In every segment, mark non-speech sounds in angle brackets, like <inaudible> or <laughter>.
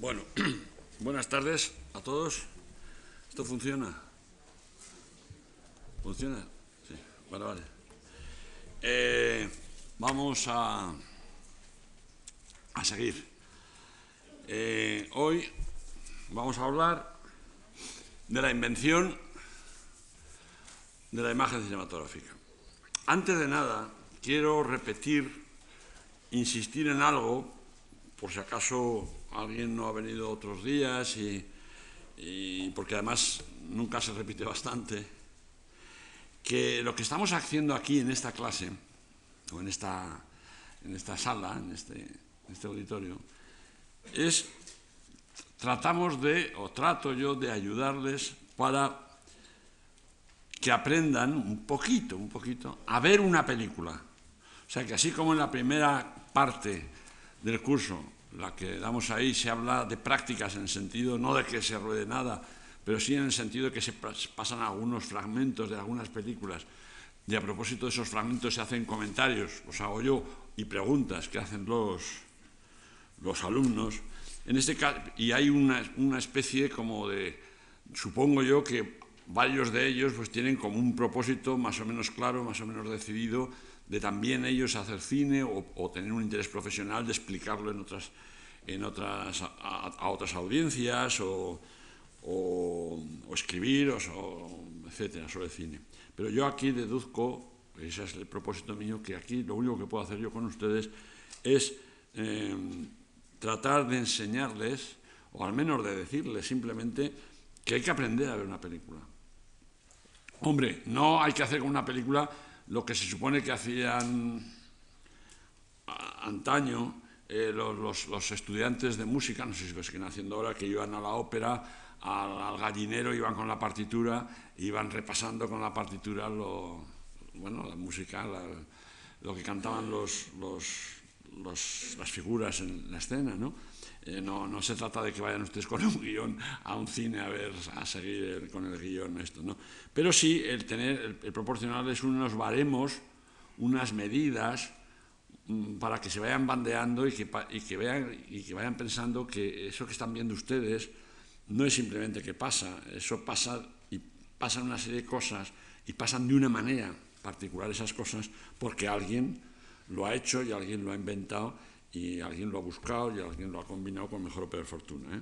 Bueno, <clears throat> buenas tardes a todos. ¿Esto funciona? ¿Funciona? Sí, vale, vale. Eh, vamos a, a seguir. Eh, hoy vamos a hablar de la invención de la imagen cinematográfica. Antes de nada, quiero repetir, insistir en algo, por si acaso alguien no ha venido otros días y, porque además nunca se repite bastante, que lo que estamos haciendo aquí en esta clase, o en esta, en esta sala, en este, en este auditorio, es, tratamos de, o trato yo de ayudarles para que aprendan un poquito, un poquito, a ver una película. O sea que así como en la primera parte del curso, la que damos ahí, se habla de prácticas en el sentido no de que se ruede nada, pero sí en el sentido de que se pasan algunos fragmentos de algunas películas y a propósito de esos fragmentos se hacen comentarios, los hago yo, y preguntas que hacen los, los alumnos. En este y hay una, una especie como de, supongo yo que varios de ellos pues tienen como un propósito más o menos claro, más o menos decidido, de también ellos hacer cine o, tener un interés profesional de explicarlo en otras, en otras, a, otras audiencias o, escribir, o, etcétera, sobre cine. Pero yo aquí deduzco, ese es el propósito mío, que aquí lo único que puedo hacer yo con ustedes es eh, tratar de enseñarles, o al menos de decirles simplemente, que hay que aprender a ver una película. Hombre, no hay que hacer con una película lo que se supone que hacían antaño eh, los, estudiantes de música, no sé si lo siguen haciendo ahora, que iban a la ópera, al, gallinero, iban con la partitura, iban repasando con la partitura lo, bueno, la música, lo que cantaban los, las figuras en la escena, ¿no? Eh, no, no, se trata de que vayan ustedes con un guion a un cine a ver, a seguir con el guion esto, ¿no? Pero sí el tener, el, proporcionarles unos baremos, unas medidas mm, para que se vayan bandeando y que, y que, vean, y que vayan pensando que eso que están viendo ustedes no es simplemente que pasa, eso pasa y pasan una serie de cosas y pasan de una manera particular esas cosas porque alguien lo ha hecho y alguien lo ha inventado y alguien lo ha buscado y alguien lo ha combinado con mejor o peor fortuna. ¿eh?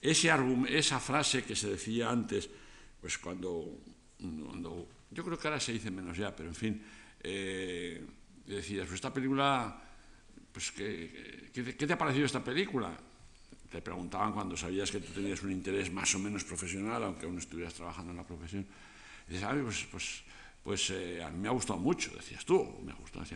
Ese esa frase que se decía antes, pues cuando, yo creo que ahora se dice menos ya, pero en fin, eh, decías, pues esta película, pues ¿qué, ¿qué, te ha parecido esta película? Te preguntaban cuando sabías que tú tenías un interés más o menos profesional, aunque aún estuvieras trabajando en la profesión. Y dices, pues, pues, pues eh, a mí me ha gustado mucho, decías tú, me ha gustado.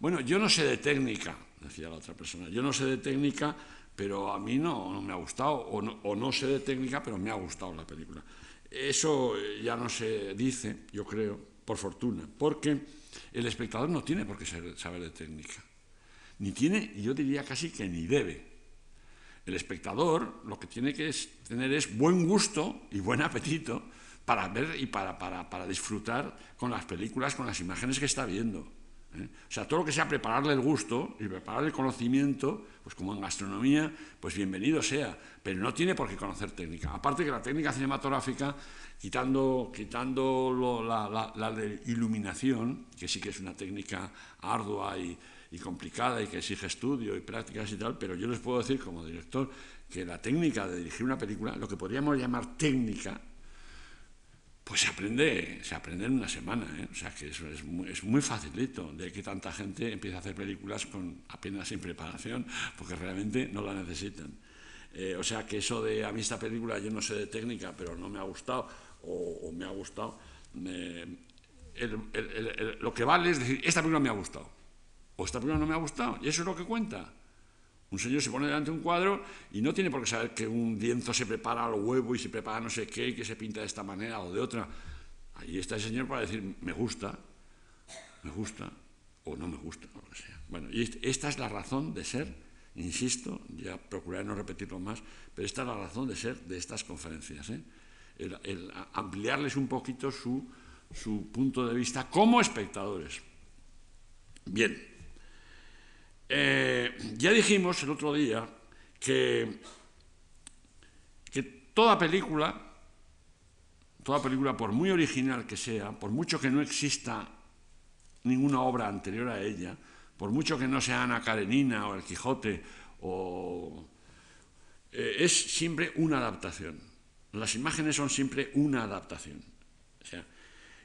Bueno, yo no sé de técnica, decía la otra persona, yo no sé de técnica, pero a mí no, me ha gustado, o no, sé de técnica, pero me ha gustado la película. Eso ya no se dice, yo creo, por fortuna, porque el espectador no tiene por qué saber de técnica, ni tiene, yo diría casi que ni debe. El espectador lo que tiene que tener es buen gusto y buen apetito para ver y para, para disfrutar con las películas, con las imágenes que está viendo. ¿Eh? O sea, todo lo que sea prepararle el gusto y prepararle el conocimiento, pues como en gastronomía, pues bienvenido sea, pero no tiene por qué conocer técnica. Aparte que la técnica cinematográfica, quitando, quitando la, iluminación, que sí que es una técnica ardua y, y complicada y que exige estudio y prácticas y tal, pero yo les puedo decir como director que la técnica de dirigir una película, lo que podríamos llamar técnica, pues se aprende, se aprende en una semana, ¿eh? o sea que eso es muy, es muy, facilito de que tanta gente empiece a hacer películas con apenas sin preparación, porque realmente no la necesitan. Eh, o sea que eso de a mí esta película yo no sé de técnica, pero no me ha gustado, o, me ha gustado, lo que vale es decir, esta película me ha gustado, o esta película no me ha gustado, y eso es lo que cuenta. Un señor se pone delante de un cuadro y no tiene por qué saber que un lienzo se prepara al huevo y se prepara no sé qué y que se pinta de esta manera o de otra. Ahí está el señor para decir, me gusta, me gusta o no me gusta, o lo que sea. Bueno, y esta es la razón de ser, insisto, ya procuraré no repetirlo más, pero esta es la razón de ser de estas conferencias. ¿eh? el, ampliarles un poquito su, su punto de vista como espectadores. Bien. Eh, ya dijimos el otro día que toda película, toda película, por muy original que sea, por mucho que no exista ninguna obra anterior a ella, por mucho que no sea Ana Karenina o El Quijote, o, eh, es siempre una adaptación. Las imágenes son siempre una adaptación. O sea,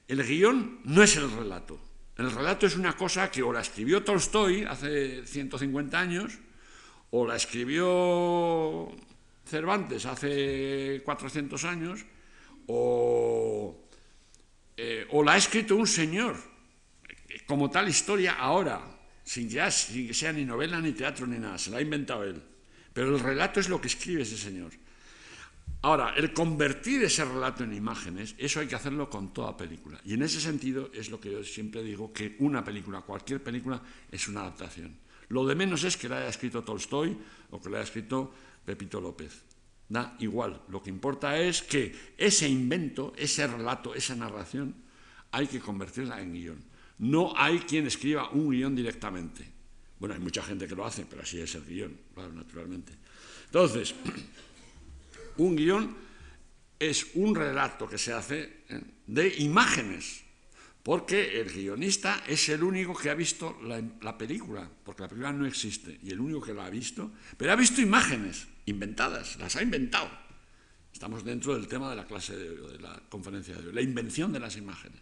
el guion no es el relato. El relato es una cosa que o la escribió Tolstoy hace 150 años, o la escribió Cervantes hace 400 años, o, eh, o la ha escrito un señor, como tal historia ahora, sin, sin que sea ni novela, ni teatro, ni nada, se la ha inventado él. Pero el relato es lo que escribe ese señor. Ahora, el convertir ese relato en imágenes, eso hay que hacerlo con toda película. Y en ese sentido es lo que yo siempre digo, que una película, cualquier película, es una adaptación. Lo de menos es que la haya escrito Tolstoy o que la haya escrito Pepito López. Da igual. Lo que importa es que ese invento, ese relato, esa narración, hay que convertirla en guion. No hay quien escriba un guion directamente. Bueno, hay mucha gente que lo hace, pero así es el guion, claro, naturalmente. Entonces, <clears throat> un guion es un relato que se hace ¿eh? de imágenes, porque el guionista es el único que ha visto la, película, porque la película no existe, y el único que la ha visto, pero ha visto imágenes inventadas, las ha inventado. Estamos dentro del tema de la clase de, de la conferencia de hoy, la invención de las imágenes.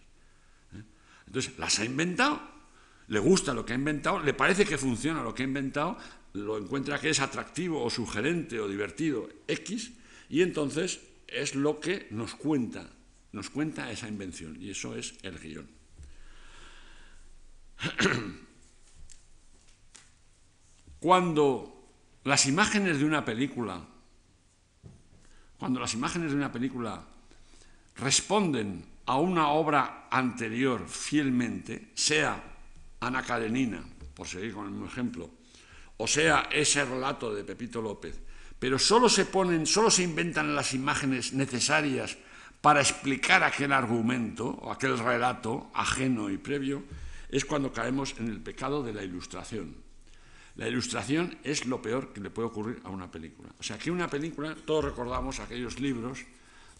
¿eh? Entonces, las ha inventado, le gusta lo que ha inventado, le parece que funciona lo que ha inventado, lo encuentra que es atractivo o sugerente o divertido X, y entonces es lo que nos cuenta, nos cuenta esa invención, y eso es el guion. <clears throat> Cuando las imágenes de una película, cuando las imágenes de una película responden a una obra anterior fielmente, sea Ana Karenina, por seguir con el mismo ejemplo, o sea ese relato de Pepito López, pero solo se ponen, solo se inventan las imágenes necesarias para explicar aquel argumento o aquel relato ajeno y previo, es cuando caemos en el pecado de la ilustración. La ilustración es lo peor que le puede ocurrir a una película. O sea, que una película, todos recordamos aquellos libros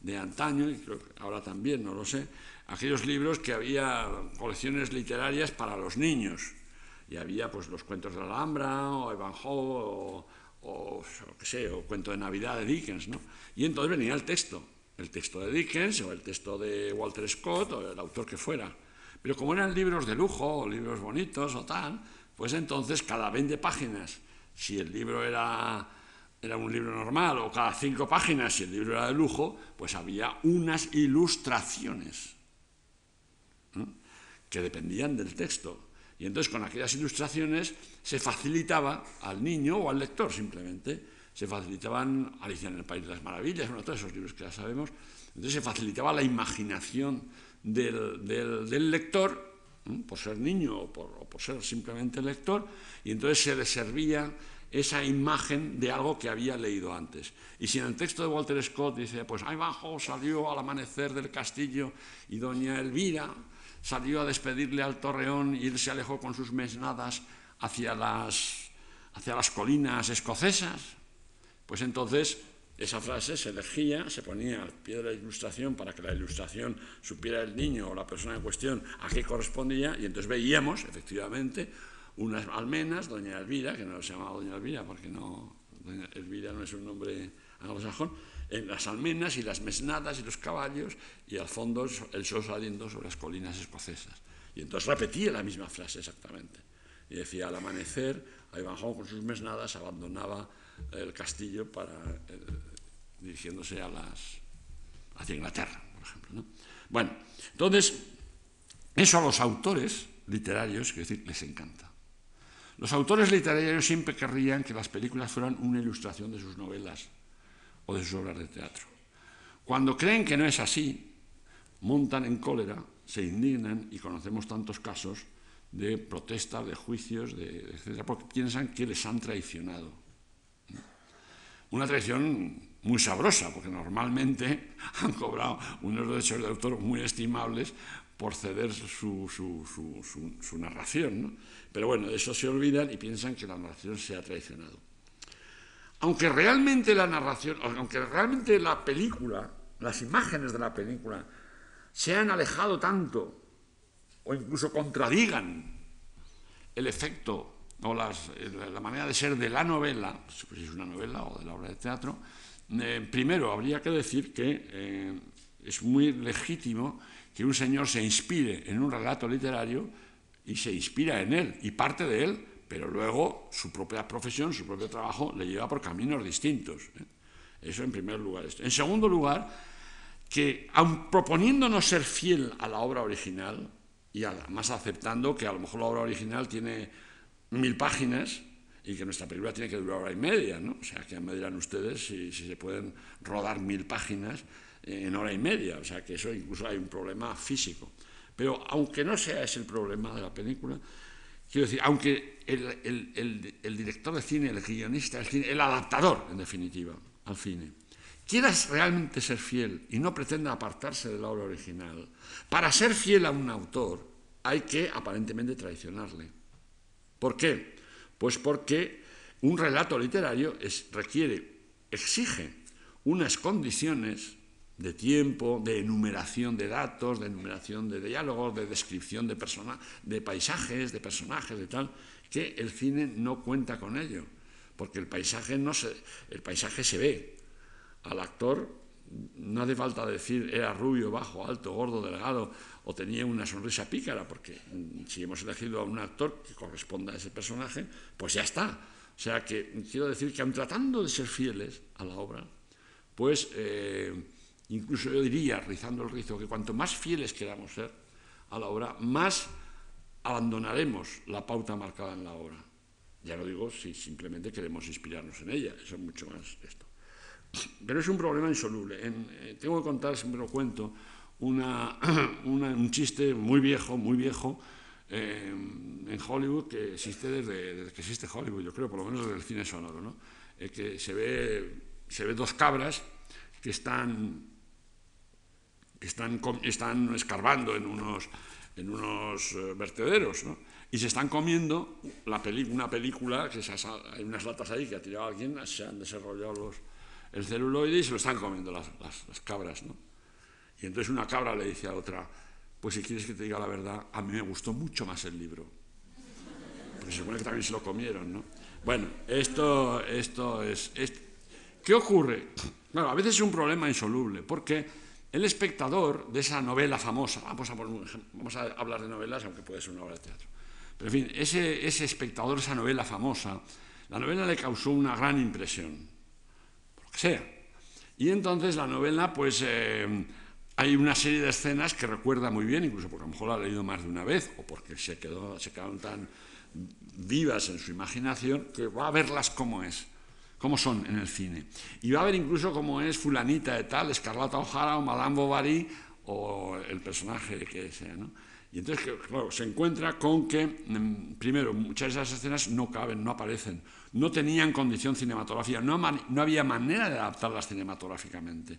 de antaño, y creo que ahora también, no lo sé, aquellos libros que había colecciones literarias para los niños. Y había pues los cuentos de la Alhambra, o Ivanhoe, o o, qué sé, o cuento de Navidad de Dickens, ¿no? Y entonces venía el texto, el texto de Dickens o el texto de Walter Scott o el autor que fuera. Pero como eran libros de lujo o libros bonitos o tal, pues entonces cada 20 páginas, si el libro era, era un libro normal, o cada 5 páginas, si el libro era de lujo, pues había unas ilustraciones que dependían del texto. Y entonces con aquellas ilustraciones se facilitaba al niño o al lector simplemente, se facilitaban Alicia en el País de las Maravillas, de todos esos libros que ya sabemos, entonces se facilitaba la imaginación del, del, lector, por ser niño o por, por, ser simplemente lector, y entonces se le servía esa imagen de algo que había leído antes. Y si en el texto de Walter Scott dice, pues ahí abajo salió al amanecer del castillo y doña Elvira salió a despedirle al torreón y él se alejó con sus mesnadas hacia las, hacia las colinas escocesas. Pues entonces esa frase se elegía, se ponía al pie de la ilustración para que la ilustración supiera el niño o la persona en cuestión a qué correspondía y entonces veíamos efectivamente unas almenas, doña Elvira, que no se llamaba doña Elvira porque no, doña Elvira no es un nombre anglosajón, en las almenas y las mesnadas y los caballos y al fondo el sol saliendo sobre las colinas escocesas. Y entonces repetía la misma frase exactamente. Y decía, al amanecer, Ivanhoe con sus mesnadas abandonaba el castillo para, eh, dirigiéndose a las, hacia Inglaterra, por ejemplo. Bueno, entonces, eso a los autores literarios, quiero decir, les encanta. Los autores literarios siempre querrían que las películas fueran una ilustración de sus novelas o de sus obras de teatro. Cuando creen que no es así, montan en cólera, se indignan y conocemos tantos casos de protestas, de juicios, de, etcétera, porque piensan que les han traicionado. Una traición muy sabrosa, porque normalmente <laughs> han cobrado unos derechos de autor muy estimables por ceder su, su, narración. ¿no? Pero bueno, de eso se olvidan y piensan que la narración se ha traicionado. Aunque realmente la narración, aunque realmente la película, las imágenes de la película, se han alejado tanto o incluso contradigan el efecto o la manera de ser de la novela, si es una novela o de la obra de teatro, eh, primero habría que decir que eh, es muy legítimo que un señor se inspire en un relato literario y se inspira en él y parte de él, pero luego su propia profesión, su propio trabajo le lleva por caminos distintos. ¿eh? Eso en primer lugar. En segundo lugar, que proponiéndonos ser fiel a la obra original, y además aceptando que a lo mejor la obra original tiene mil páginas y que nuestra película tiene que durar hora y media, ¿no? O sea, que me dirán ustedes si, si se pueden rodar mil páginas en hora y media, o sea, que eso incluso hay un problema físico. Pero aunque no sea ese el problema de la película, quiero decir, aunque el, el, el, director de cine, el guionista del cine, el adaptador, en definitiva, al cine, quieras realmente ser fiel y no pretenda apartarse de la obra original, para ser fiel a un autor hay que aparentemente traicionarle. ¿Por qué? Pues porque un relato literario requiere, exige unas condiciones de tiempo, de enumeración de datos, de enumeración de diálogos, de descripción de, de paisajes, de personajes, de tal, que el cine no cuenta con ello, porque el paisaje, no se, el paisaje se ve. Al actor no hace falta decir era rubio, bajo, alto, gordo, delgado o tenía una sonrisa pícara, porque si hemos elegido a un actor que corresponda a ese personaje, pues ya está. O sea que quiero decir que aun tratando de ser fieles a la obra, pues eh, incluso yo diría, rizando el rizo, que cuanto más fieles queramos ser a la obra, más abandonaremos la pauta marcada en la obra. Ya lo digo si simplemente queremos inspirarnos en ella, eso es mucho más esto. Pero es un problema insoluble. Eh, tengo que contar, siempre lo cuento, <clears throat> un chiste muy viejo, muy viejo, eh, en Hollywood, que existe desde, que existe Hollywood, yo creo, por lo menos desde el cine sonoro, ¿no? Eh, que se ve, se ve dos cabras que están, están, están escarbando en unos, en unos vertederos, ¿no? y se están comiendo la una película, que hay unas latas ahí que ha tirado alguien, se han desarrollado los, el celuloide y se lo están comiendo las, las, cabras. ¿no? Y entonces una cabra le dice a otra, pues si quieres que te diga la verdad, a mí me gustó mucho más el libro. Porque se supone que también se lo comieron, ¿no? Bueno, esto, esto es, ¿Qué ocurre? Bueno, a veces es un problema insoluble, porque el espectador de esa novela famosa, vamos a, vamos a hablar de novelas, aunque puede ser una obra de teatro, pero en fin, ese, espectador esa novela famosa, la novela le causó una gran impresión sea. Y entonces la novela, pues eh, hay una serie de escenas que recuerda muy bien, incluso porque a lo mejor la ha leído más de una vez, o porque se, quedó, se quedaron tan vivas en su imaginación, que va a verlas como es, cómo son en el cine. Y va a ver incluso cómo es fulanita de tal, Escarlata O'Hara o Madame Bovary, o el personaje que sea, ¿no? Y entonces, claro, se encuentra con que, mm, primero, muchas de esas escenas no caben, no aparecen, no tenían condición cinematográfica, no, no había manera de adaptarlas cinematográficamente.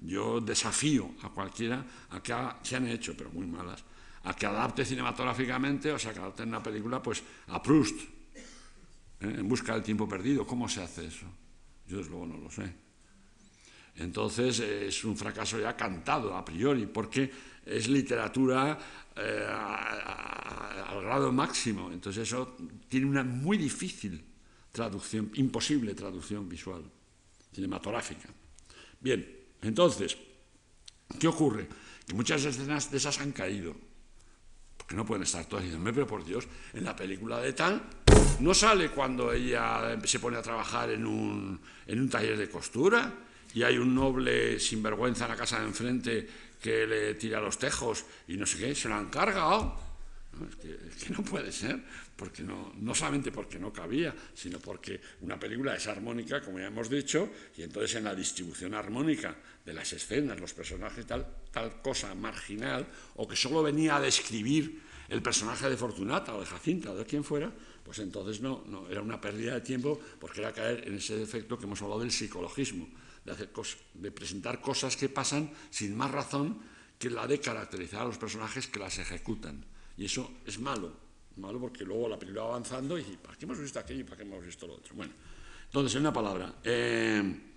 Yo desafío a cualquiera a que se han hecho, pero muy malas, a que adapte cinematográficamente, o sea, que adapte una película, pues, a Proust, ¿eh? en busca del tiempo perdido. ¿Cómo se hace eso? Yo, desde luego, no lo sé. Entonces, es un fracaso ya cantado a priori, porque es literatura eh, al grado máximo. Entonces eso tiene una muy difícil traducción, imposible traducción visual, cinematográfica. Bien, entonces, ¿qué ocurre? Que muchas escenas de esas han caído, porque no pueden estar todas. diciendo, pero por Dios, en la película de tal no sale cuando ella se pone a trabajar en un, en un taller de costura y hay un noble sinvergüenza en la casa de enfrente que le tira los tejos y no sé qué, se lo han cargado. es, que, no puede ser, porque no, no solamente porque no cabía, sino porque una película es armónica, como ya hemos dicho, y entonces en la distribución armónica de las escenas, los personajes, tal, tal cosa marginal, o que solo venía a describir el personaje de Fortunata o de Jacinta o de quien fuera, pues entonces no, no, era una pérdida de tiempo porque era caer en ese defecto que hemos hablado del psicologismo de, hacer de presentar cosas que pasan sin más razón que la de caracterizar a los personajes que las ejecutan. Y eso es malo, malo porque luego la película va avanzando y ¿para qué hemos visto aquello y para qué hemos visto lo otro? Bueno, Entonces, en una palabra, eh,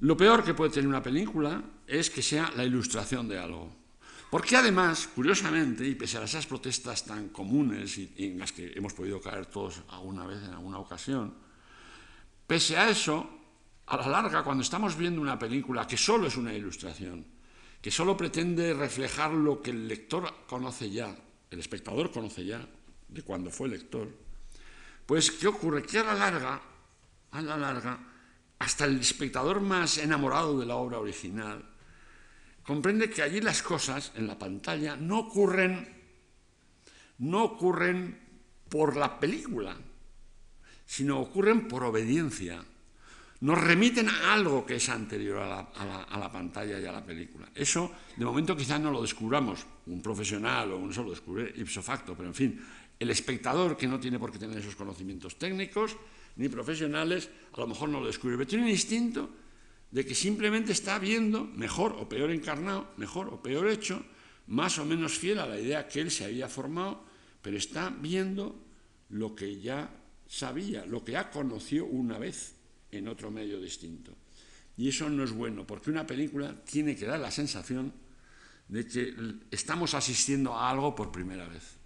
lo peor que puede tener una película es que sea la ilustración de algo. Porque además, curiosamente, y pese a esas protestas tan comunes y, en las que hemos podido caer todos alguna vez, en alguna ocasión, pese a eso, a la larga, cuando estamos viendo una película que solo es una ilustración, que solo pretende reflejar lo que el lector conoce ya, el espectador conoce ya, de cuando fue lector, pues ¿qué ocurre? Que a la larga, a la larga, hasta el espectador más enamorado de la obra original, comprende que allí las cosas en la pantalla no ocurren, no ocurren por la película, sino ocurren por obediencia. Nos remiten a algo que es anterior a la, pantalla y a la película. Eso, de momento, quizás no lo descubramos, un profesional o un solo descubre ipso facto, pero en fin, el espectador que no tiene por qué tener esos conocimientos técnicos ni profesionales, a lo mejor no lo descubre, pero tiene un instinto de que simplemente está viendo, mejor o peor encarnado, mejor o peor hecho, más o menos fiel a la idea que él se había formado, pero está viendo lo que ya sabía, lo que ya conoció una vez en otro medio distinto. Y eso no es bueno, porque una película tiene que dar la sensación de que estamos asistiendo a algo por primera vez.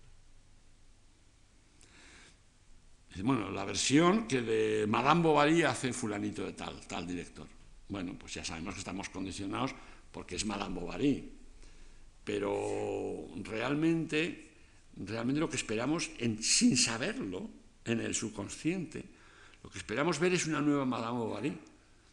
Bueno, la versión que de Madame Bovary hace fulanito de tal, tal director. Bueno, pues ya sabemos que estamos condicionados porque es Madame Bovary, pero realmente, realmente lo que esperamos, sin saberlo, en el subconsciente, lo que esperamos ver es una nueva Madame Bovary,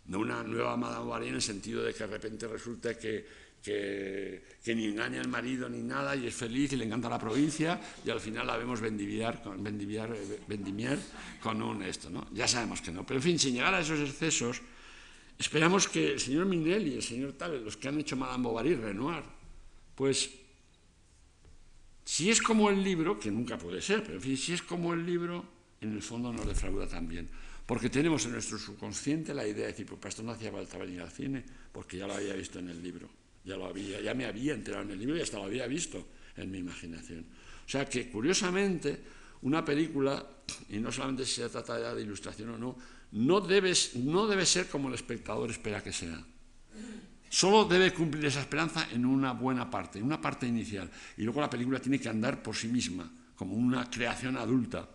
no una nueva Madame Bovary en el sentido de que de repente resulta que, que, ni engaña al marido ni nada y es feliz y le encanta la provincia y al final la vemos vendimiar con, vendimiar con un esto, ¿no? Ya sabemos que no, pero en fin, sin llegar a esos excesos, Esperamos que el señor Minelli y el señor Tal, los que han hecho Madame Bovary, Renoir, pues si es como el libro, que nunca puede ser, pero en fin, si es como el libro, en el fondo nos defrauda también. Porque tenemos en nuestro subconsciente la idea de decir, pues esto no hacía falta venir al cine, porque ya lo había visto en el libro, ya, lo había, ya me había enterado en el libro y hasta lo había visto en mi imaginación. O sea que, curiosamente, una película, y no solamente si se trata ya de ilustración o no, no, no debe ser como el espectador espera que sea. Solo debe cumplir esa esperanza en una buena parte, en una parte inicial. Y luego la película tiene que andar por sí misma, como una creación adulta,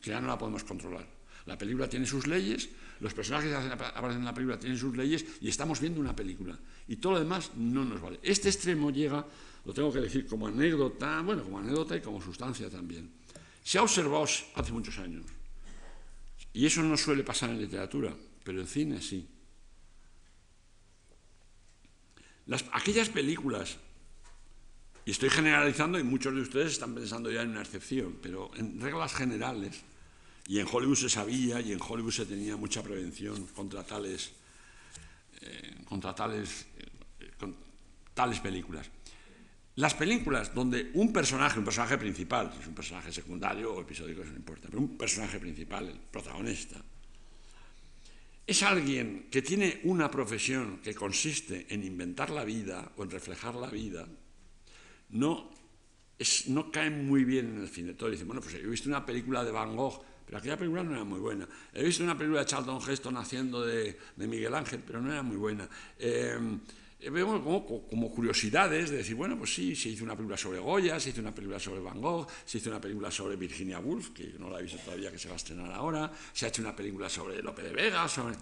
que ya no la podemos controlar. La película tiene sus leyes, los personajes que aparecen en la película tienen sus leyes y estamos viendo una película. Y todo lo demás no nos vale. Este extremo llega, lo tengo que decir, como anécdota, bueno, como anécdota y como sustancia también. Se ha observado hace muchos años y eso no suele pasar en literatura, pero en cine sí. aquellas películas, y estoy generalizando y muchos de ustedes están pensando ya en una excepción, pero en reglas generales, y en Hollywood se sabía y en Hollywood se tenía mucha prevención contra tales, eh, contra tales, eh, tales películas. Las películas donde un personaje, un personaje principal, si es un personaje secundario o episódico, eso no importa, pero un personaje principal, el protagonista, es alguien que tiene una profesión que consiste en inventar la vida o en reflejar la vida, no, es, no cae muy bien en el cine. Todo dice, bueno, pues he visto una película de Van Gogh, pero aquella película no era muy buena. He visto una película de Charlton Heston haciendo de, Miguel Ángel, pero no era muy buena. Eh, vemos como, curiosidades de decir, bueno, pues sí, se hizo una película sobre Goya, se hizo una película sobre Van Gogh, se hizo una película sobre Virginia Woolf, que no la he visto todavía, que se va a estrenar ahora, se ha hecho una película sobre Lope de Vega, sobre...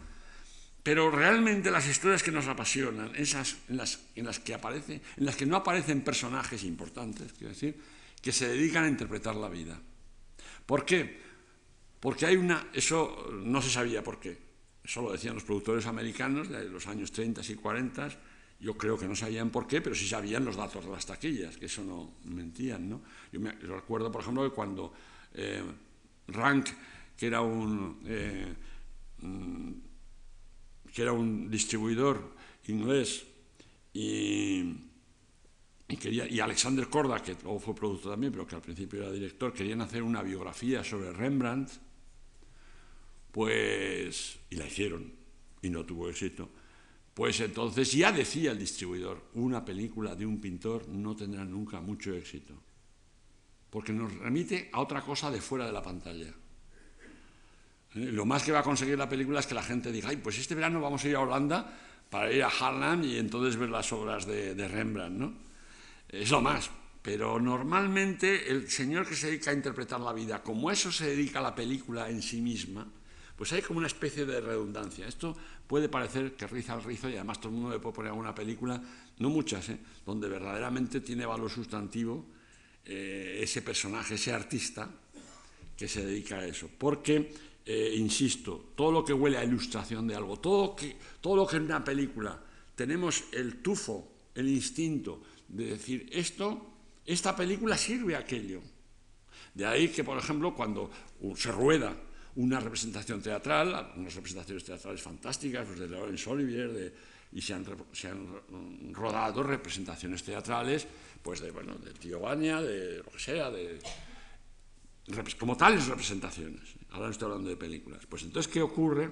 Pero realmente las historias que nos apasionan, esas en las, en las que aparece, en las que no aparecen personajes importantes, quiero decir, que se dedican a interpretar la vida. ¿Por qué? Porque hay una, eso no se sabía por qué, eso lo decían los productores americanos de los años 30 y 40, yo creo que no sabían por qué, pero sí sabían los datos de las taquillas, que eso no mentían. ¿no? Yo me recuerdo, por ejemplo, que cuando eh, Rank, que era un, eh, mm, que era un distribuidor inglés, y, quería, y Alexander Korda, que luego fue productor también, pero que al principio era director, querían hacer una biografía sobre Rembrandt, pues, y la hicieron, y no tuvo éxito pues entonces ya decía el distribuidor, una película de un pintor no tendrá nunca mucho éxito, porque nos remite a otra cosa de fuera de la pantalla. ¿eh? Lo más que va a conseguir la película es que la gente diga, ay, pues este verano vamos a ir a Holanda para ir a Harlem y entonces ver las obras de, Rembrandt, ¿no? Es lo más. Pero normalmente el señor que se dedica a interpretar la vida, como eso se dedica a la película en sí misma, pues hay como una especie de redundancia. Esto puede parecer que riza el rizo y además todo el mundo le puede poner alguna película, no muchas, ¿eh? donde verdaderamente tiene valor sustantivo eh, ese personaje, ese artista que se dedica a eso. Porque, eh, insisto, todo lo que huele a ilustración de algo, todo, todo lo que en una película tenemos el tufo, el instinto de decir esto, esta película sirve a aquello. De ahí que, por ejemplo, cuando se rueda una representación teatral, unas representaciones teatrales fantásticas, pues de Laurence Olivier, de, y se han, se han, rodado representaciones teatrales, pues de, bueno, de Tío Baña, de lo que sea, de, como tales representaciones. Ahora no estoy hablando de películas. Pues entonces, ¿qué ocurre?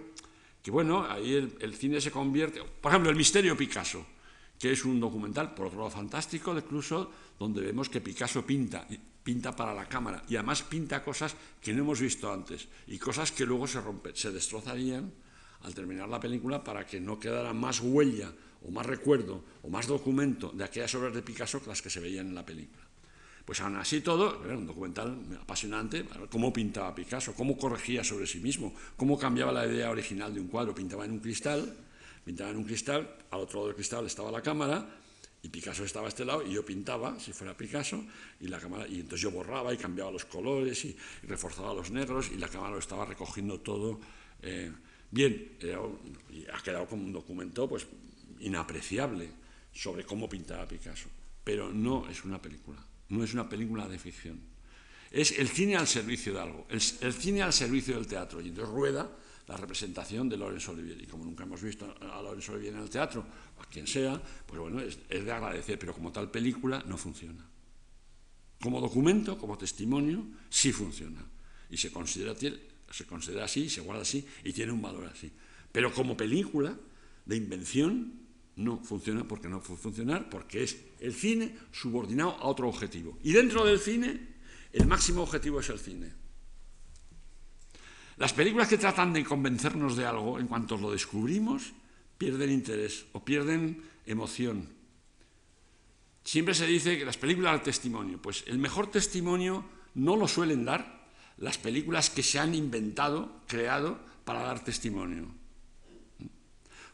Que bueno, ahí el, el cine se convierte, por ejemplo, El misterio Picasso, que es un documental, por otro lado, fantástico Clouseau, donde vemos que Picasso pinta, pinta para la cámara y además pinta cosas que no hemos visto antes y cosas que luego se, rompe, se destrozarían al terminar la película para que no quedara más huella o más recuerdo o más documento de aquellas obras de Picasso que las que se veían en la película. Pues aún así todo, era un documental apasionante, cómo pintaba Picasso, cómo corregía sobre sí mismo, cómo cambiaba la idea original de un cuadro, pintaba en un cristal, pintaba en un cristal, al otro lado del cristal estaba la cámara, y Picasso estaba a este lado y yo pintaba, si fuera Picasso, y la cámara, y entonces yo borraba y cambiaba los colores y, reforzaba los negros y la cámara lo estaba recogiendo todo. Eh, bien, ha quedado como un documento pues inapreciable sobre cómo pintaba Picasso, pero no es una película, no es una película de ficción. Es el cine al servicio de algo, el cine al servicio del teatro. Y entonces rueda la representación de Laurence Olivier. Y como nunca hemos visto a Laurence Olivier en el teatro, a quien sea, pues bueno, es, es de agradecer, pero como tal película no funciona. Como documento, como testimonio, sí funciona. Y se considera, se considera así, se guarda así y tiene un valor así. Pero como película de invención no funciona porque no puede funcionar, porque es el cine subordinado a otro objetivo. Y dentro del cine, el máximo objetivo es el cine. Las películas que tratan de convencernos de algo, en cuanto lo descubrimos, pierden interés o pierden emoción. Siempre se dice que las películas al testimonio, pues el mejor testimonio no lo suelen dar las películas que se han inventado, creado para dar testimonio.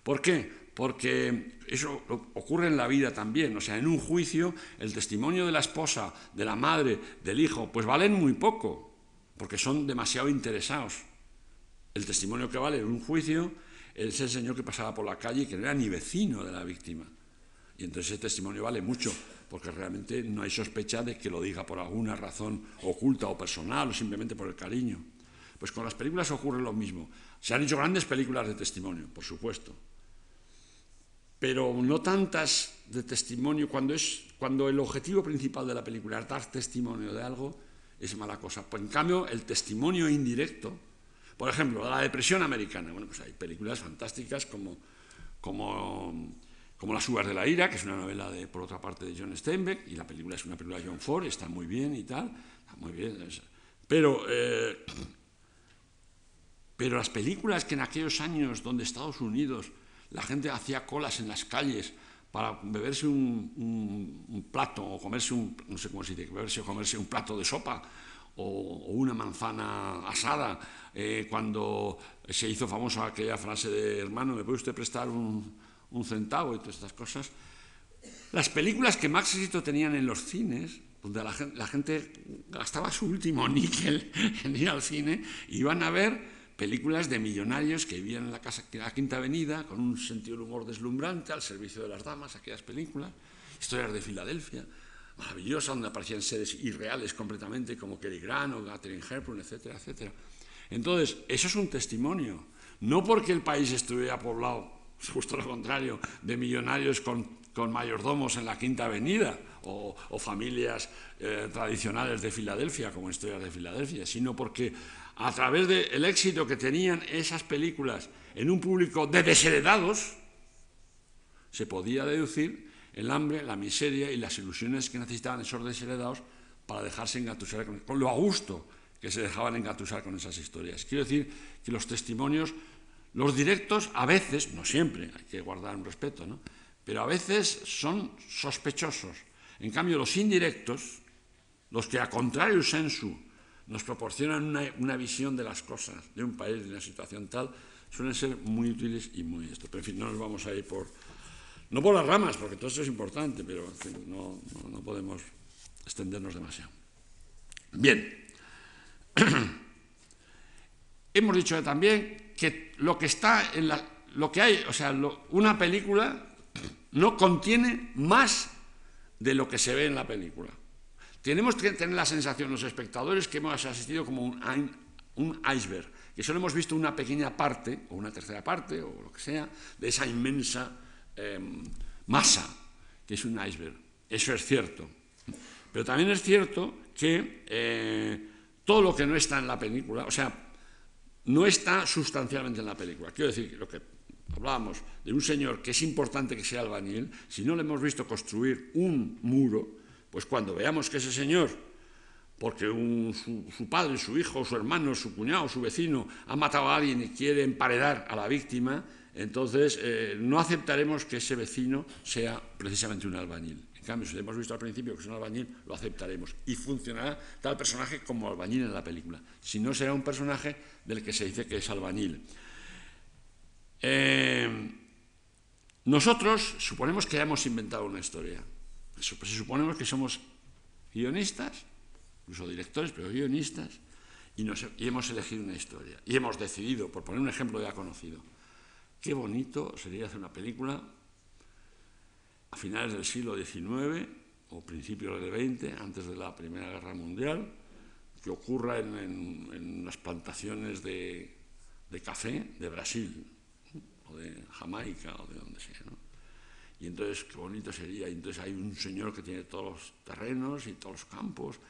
¿Por qué? Porque eso ocurre en la vida también, o sea, en un juicio el testimonio de la esposa, de la madre, del hijo, pues valen muy poco, porque son demasiado interesados. El testimonio que vale en un juicio es el señor que pasaba por la calle y que no era ni vecino de la víctima. Y entonces ese testimonio vale mucho, porque realmente no hay sospecha de que lo diga por alguna razón oculta o personal o simplemente por el cariño. Pues con las películas ocurre lo mismo. Se han hecho grandes películas de testimonio, por supuesto, pero no tantas de testimonio cuando, es, cuando el objetivo principal de la película es dar testimonio de algo, es mala cosa. Pues en cambio, el testimonio indirecto, por ejemplo, la depresión americana. Bueno, pues hay películas fantásticas como, como, como Las uvas de la ira, que es una novela, de, por otra parte, de John Steinbeck, y la película es una película de John Ford, está muy bien y tal, está muy bien. Pero, eh, pero las películas que en aquellos años donde Estados Unidos la gente hacía colas en las calles para beberse un, un, plato o comerse un, no sé cómo se dice, beberse o comerse un plato de sopa, o, una manzana asada, eh, cuando se hizo famosa aquella frase de hermano, ¿me puede usted prestar un, centavo? y todas estas cosas. Las películas que más éxito tenían en los cines, donde la gente, la gente gastaba su último <laughs> níquel en ir al cine, iban a ver películas de millonarios que vivían en la, casa, en la Quinta Avenida, con un sentido del humor deslumbrante, al servicio de las damas, aquellas películas, historias de Filadelfia, maravillosa, donde aparecían seres irreales completamente, como Cary Grant o Catherine Hepburn, etcétera, etcétera. Entonces, eso es un testimonio. No porque el país estuviera poblado, <laughs> justo lo contrario, de millonarios con, con mayordomos en la Quinta Avenida o, o familias eh, tradicionales de Filadelfia, como historias de Filadelfia, sino porque a través del éxito que tenían esas películas en un público de desheredados, se podía deducir el hambre, la miseria y las ilusiones que necesitaban esos desheredados para dejarse engatusar con lo a gusto que se dejaban engatusar con esas historias. Quiero decir que los testimonios, los directos, a veces, no siempre, hay que guardar un respeto, ¿no? pero a veces son sospechosos. En cambio, los indirectos, los que a contrario sensu nos proporcionan una, una, visión de las cosas, de un país, de una situación tal, suelen ser muy útiles y muy esto. Pero en fin, no nos vamos a ir por, no por las ramas, porque todo eso es importante, pero no, no, podemos extendernos demasiado. Bien. <clears throat> Hemos dicho también que lo que está en la, lo que hay, o sea, una película no contiene más de lo que se ve en la película. Tenemos que tener la sensación, los espectadores, que hemos asistido como un, un iceberg, que solo hemos visto una pequeña parte, o una tercera parte, o lo que sea, de esa inmensa eh, masa, que es un iceberg. Eso es cierto. Pero también es cierto que eh, todo lo que no está en la película, o sea, no está sustancialmente en la película. Quiero decir, lo que hablábamos de un señor que es importante que sea albañil, si no le hemos visto construir un muro, pues cuando veamos que ese señor, porque un, su, su, padre, su hijo, su hermano, su cuñado, su vecino ha matado a alguien y quiere emparedar a la víctima, entonces eh, no aceptaremos que ese vecino sea precisamente un albañil. En cambio, si hemos visto al principio que es un albañil, lo aceptaremos y funcionará tal personaje como albañil en la película. Si no, será un personaje del que se dice que es albañil. Eh, nosotros suponemos que hemos inventado una historia. Si suponemos que somos guionistas, incluso directores, pero guionistas, y, hemos elegido una historia. Y hemos decidido, por poner un ejemplo ya conocido, qué bonito sería hacer una película a finales del siglo XIX o principios del XX, antes de la Primera Guerra Mundial, que ocurra en, en, las plantaciones de, café de Brasil, o de Jamaica o de donde sea. ¿no? Y entonces, qué bonito sería. Y entonces hay un señor que tiene todos los terrenos y todos los campos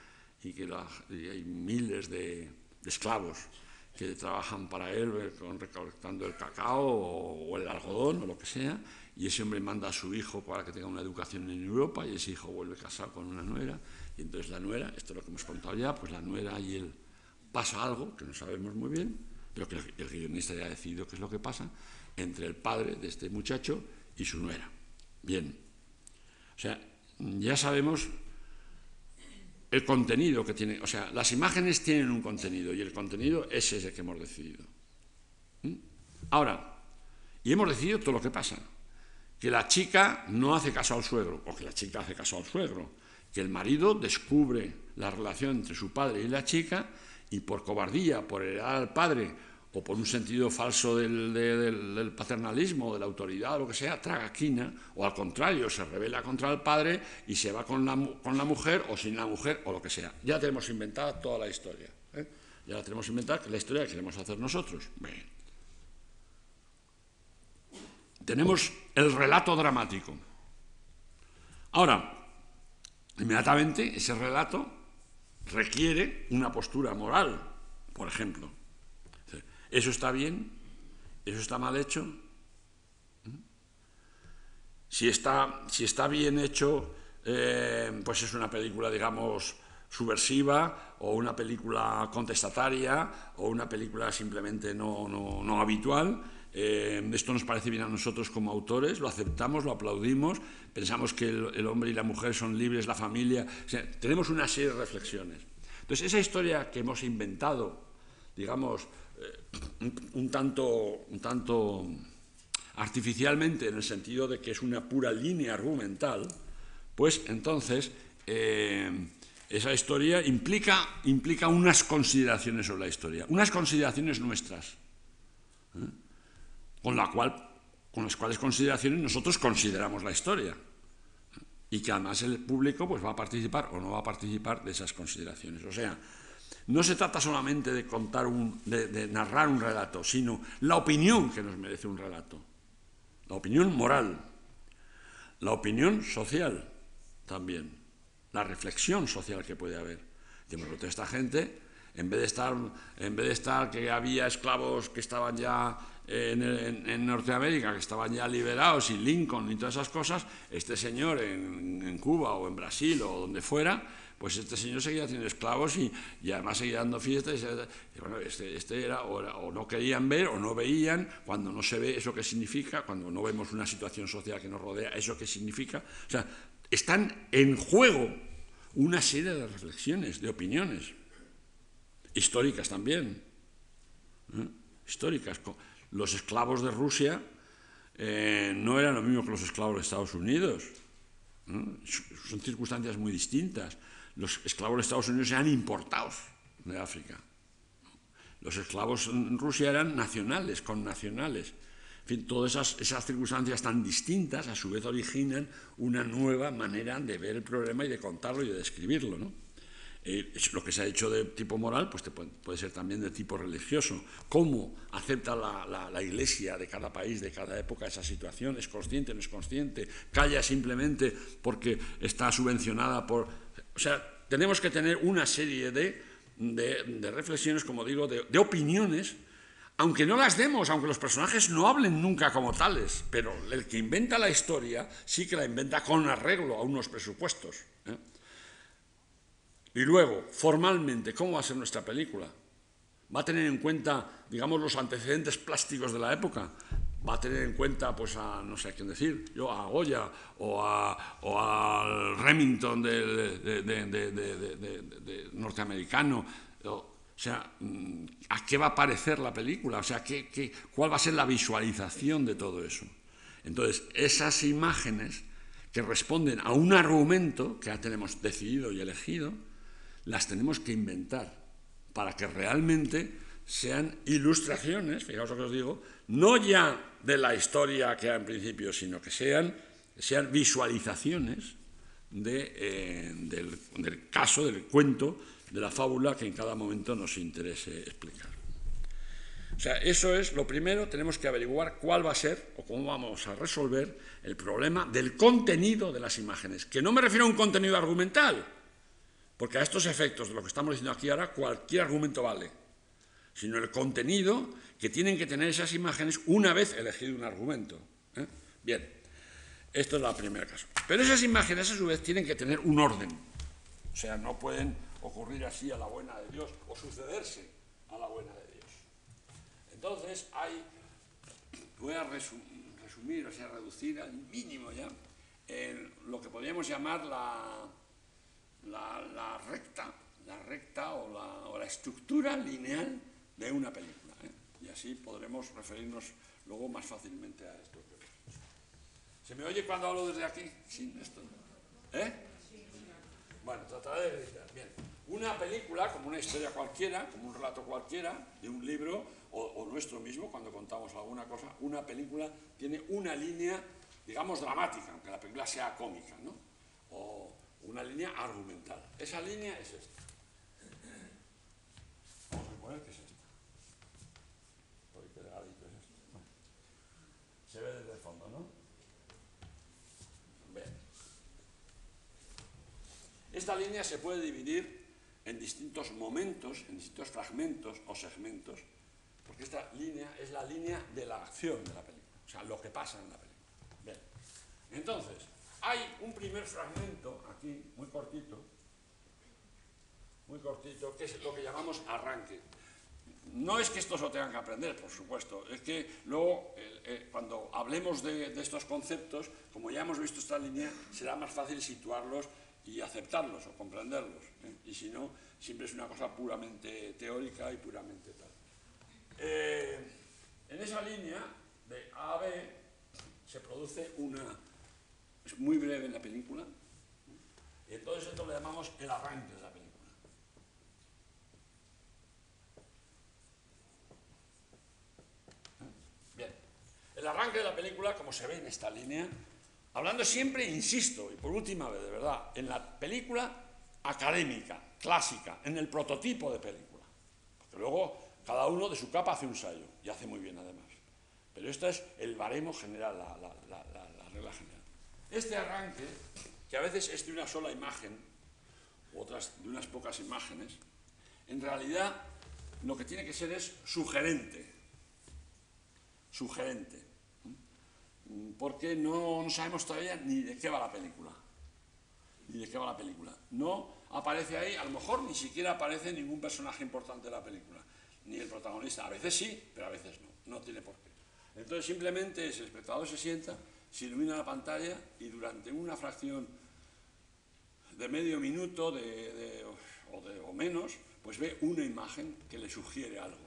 y que hay miles de, esclavos que trabajan para él eh, con, recolectando el cacao o, o, el algodón o lo que sea. Y ese hombre manda a su hijo para que tenga una educación en Europa y ese hijo vuelve casado con una nuera. Y entonces la nuera, esto es lo que hemos contado ya, pues la nuera y él pasa algo que no sabemos muy bien, pero que el, el guionista ya ha decidido qué es lo que pasa entre el padre de este muchacho y su nuera. Bien. O sea, ya sabemos el contenido que tiene. O sea, las imágenes tienen un contenido y el contenido es ese que hemos decidido. ¿Mm? Ahora, y hemos decidido todo lo que pasa. Que la chica no hace caso al suegro, o que la chica hace caso al suegro. Que el marido descubre la relación entre su padre y la chica y por cobardía, por heredar al padre o por un sentido falso del, paternalismo, de la autoridad, lo que sea, traga quina, o al contrario, se revela contra el padre y se va con la, mujer o sin la mujer, o lo que sea. Ya tenemos inventada toda la historia. ¿eh? Ya la tenemos inventada, que la historia que queremos hacer nosotros. Bien. Tenemos el relato dramático. Ahora, inmediatamente ese relato requiere una postura moral, por ejemplo. ¿Eso está bien? ¿Eso está mal hecho? Si está, si está bien hecho, eh, pues es una película, digamos, subversiva o una película contestataria o una película simplemente no, no, no habitual. Eh, esto nos parece bien a nosotros como autores, lo aceptamos, lo aplaudimos, pensamos que el, hombre y la mujer son libres, la familia, tenemos una serie de reflexiones. Entonces, esa historia que hemos inventado, digamos, un, un, tanto, un tanto artificialmente en el sentido de que es una pura línea argumental, pues entonces eh, esa historia implica, implica unas consideraciones sobre la historia, unas consideraciones nuestras, ¿eh? con, con las cuales consideraciones nosotros consideramos la historia y que además el público pues, va a participar o no va a participar de esas consideraciones. O sea, no se trata solamente de contar un, de, narrar un relato, sino la opinión que nos merece un relato, la opinión moral, la opinión social también, la reflexión social que puede haber. Que por esta gente, en vez de estar, en vez de estar que había esclavos que estaban ya en, Norteamérica, que estaban ya liberados, y Lincoln y todas esas cosas, este señor en, Cuba o en Brasil o donde fuera, pues este señor seguía teniendo esclavos y, además seguía dando fiestas. Y, bueno, este, este era, o, no querían ver o no veían, cuando no se ve eso que significa, cuando no vemos una situación social que nos rodea, eso que significa. O sea, están en juego una serie de reflexiones, de opiniones, históricas también, ¿eh? históricas los esclavos de Rusia eh, no eran lo mismo que los esclavos de Estados Unidos. Son circunstancias muy distintas. Los esclavos de Estados Unidos eran importados de África. Los esclavos en Rusia eran nacionales, con nacionales. En fin, todas esas, esas, circunstancias tan distintas a su vez originan una nueva manera de ver el problema y de contarlo y de describirlo. ¿no? Eh, lo que se ha hecho de tipo moral pues puede, ser también de tipo religioso. ¿Cómo acepta la, Iglesia de cada país, de cada época esa situación? ¿Es consciente, no es consciente? ¿Calla simplemente porque está subvencionada por...? O sea, tenemos que tener una serie de, reflexiones, como digo, de, de opiniones, aunque no las demos, aunque los personajes no hablen nunca como tales, pero el que inventa la historia sí que la inventa con arreglo a unos presupuestos. ¿eh? Y luego, formalmente, ¿cómo va a ser nuestra película? ¿Va a tener en cuenta, digamos, los antecedentes plásticos de la época? ¿Va a tener en cuenta, pues, a, no sé a quién decir, yo, a Goya o, a, o al Remington de, norteamericano? O sea, mm, ¿a qué va a parecer la película? O sea, ¿qué, qué, cuál va a ser la visualización de todo eso? Entonces, esas imágenes que responden a un argumento que ya tenemos decidido y elegido, las tenemos que inventar para que realmente sean ilustraciones, fijaos lo que os digo, no ya de la historia que hay en principio, sino que sean, sean visualizaciones eh, del, del caso, del cuento, de la fábula que en cada momento nos interese explicar. O sea, eso es lo primero, tenemos que averiguar cuál va a ser o cómo vamos a resolver el problema del contenido de las imágenes, que no me refiero a un contenido argumental, porque a estos efectos de lo que estamos diciendo aquí ahora, cualquier argumento vale, sino el contenido que tienen que tener esas imágenes una vez elegido un argumento. ¿eh? Bien, esto es el primer caso. Pero esas imágenes a su vez tienen que tener un orden. O sea, no pueden ocurrir así a la buena de Dios o sucederse a la buena de Dios. Entonces hay, voy a resumir, o sea, reducir al mínimo ya, lo que podríamos llamar la la, recta, la recta o la, estructura lineal de una película. Y así podremos referirnos luego más fácilmente a esto. ¿Se me oye cuando hablo desde aquí? Sin esto. ¿Eh? Bueno, trataré de gritar. Bien. Una película, como una historia cualquiera, como un relato cualquiera, de un libro, o, nuestro mismo, cuando contamos alguna cosa, una película tiene una línea, digamos, dramática, aunque la película sea cómica, ¿no? O, una línea argumental. Esa línea es esta. Vamos a suponer que esta. Se ve desde el fondo, ¿no? Bien. Esta línea se puede dividir en distintos momentos, en distintos fragmentos o segmentos, porque esta línea es la línea de la acción de la película, o sea, lo que pasa en la película. Bien. Entonces, hay un primer fragmento aquí, muy cortito, muy cortito, que es lo que llamamos arranque. No es que estos lo tengan que aprender, por supuesto, es que luego, eh, cuando hablemos de, estos conceptos, como ya hemos visto esta línea, será más fácil situarlos y aceptarlos o comprenderlos. ¿eh? Y si no, siempre es una cosa puramente teórica y puramente tal. Eh, en esa línea de A a B se produce una es muy breve en la película, y entonces esto lo llamamos el arranque de la película. Bien, el arranque de la película, como se ve en esta línea, hablando siempre, insisto, y por última vez, de verdad, en la película académica, clásica, en el prototipo de película. Porque luego cada uno de su capa hace un ensayo, y hace muy bien además. Pero esto es el baremo general, la regla general. Este arranque, que a veces es de una sola imagen, otras de unas pocas imágenes, en realidad lo que tiene que ser es sugerente. sugerente, porque no, no sabemos todavía ni de qué va la película, ni de qué va la película. No aparece ahí, a lo mejor ni siquiera aparece ningún personaje importante de la película, ni el protagonista. A veces sí, pero a veces no, no tiene por qué. Entonces simplemente el espectador se sienta, se ilumina la pantalla y durante una fracción de medio minuto de, o, o menos, pues ve una imagen que le sugiere algo.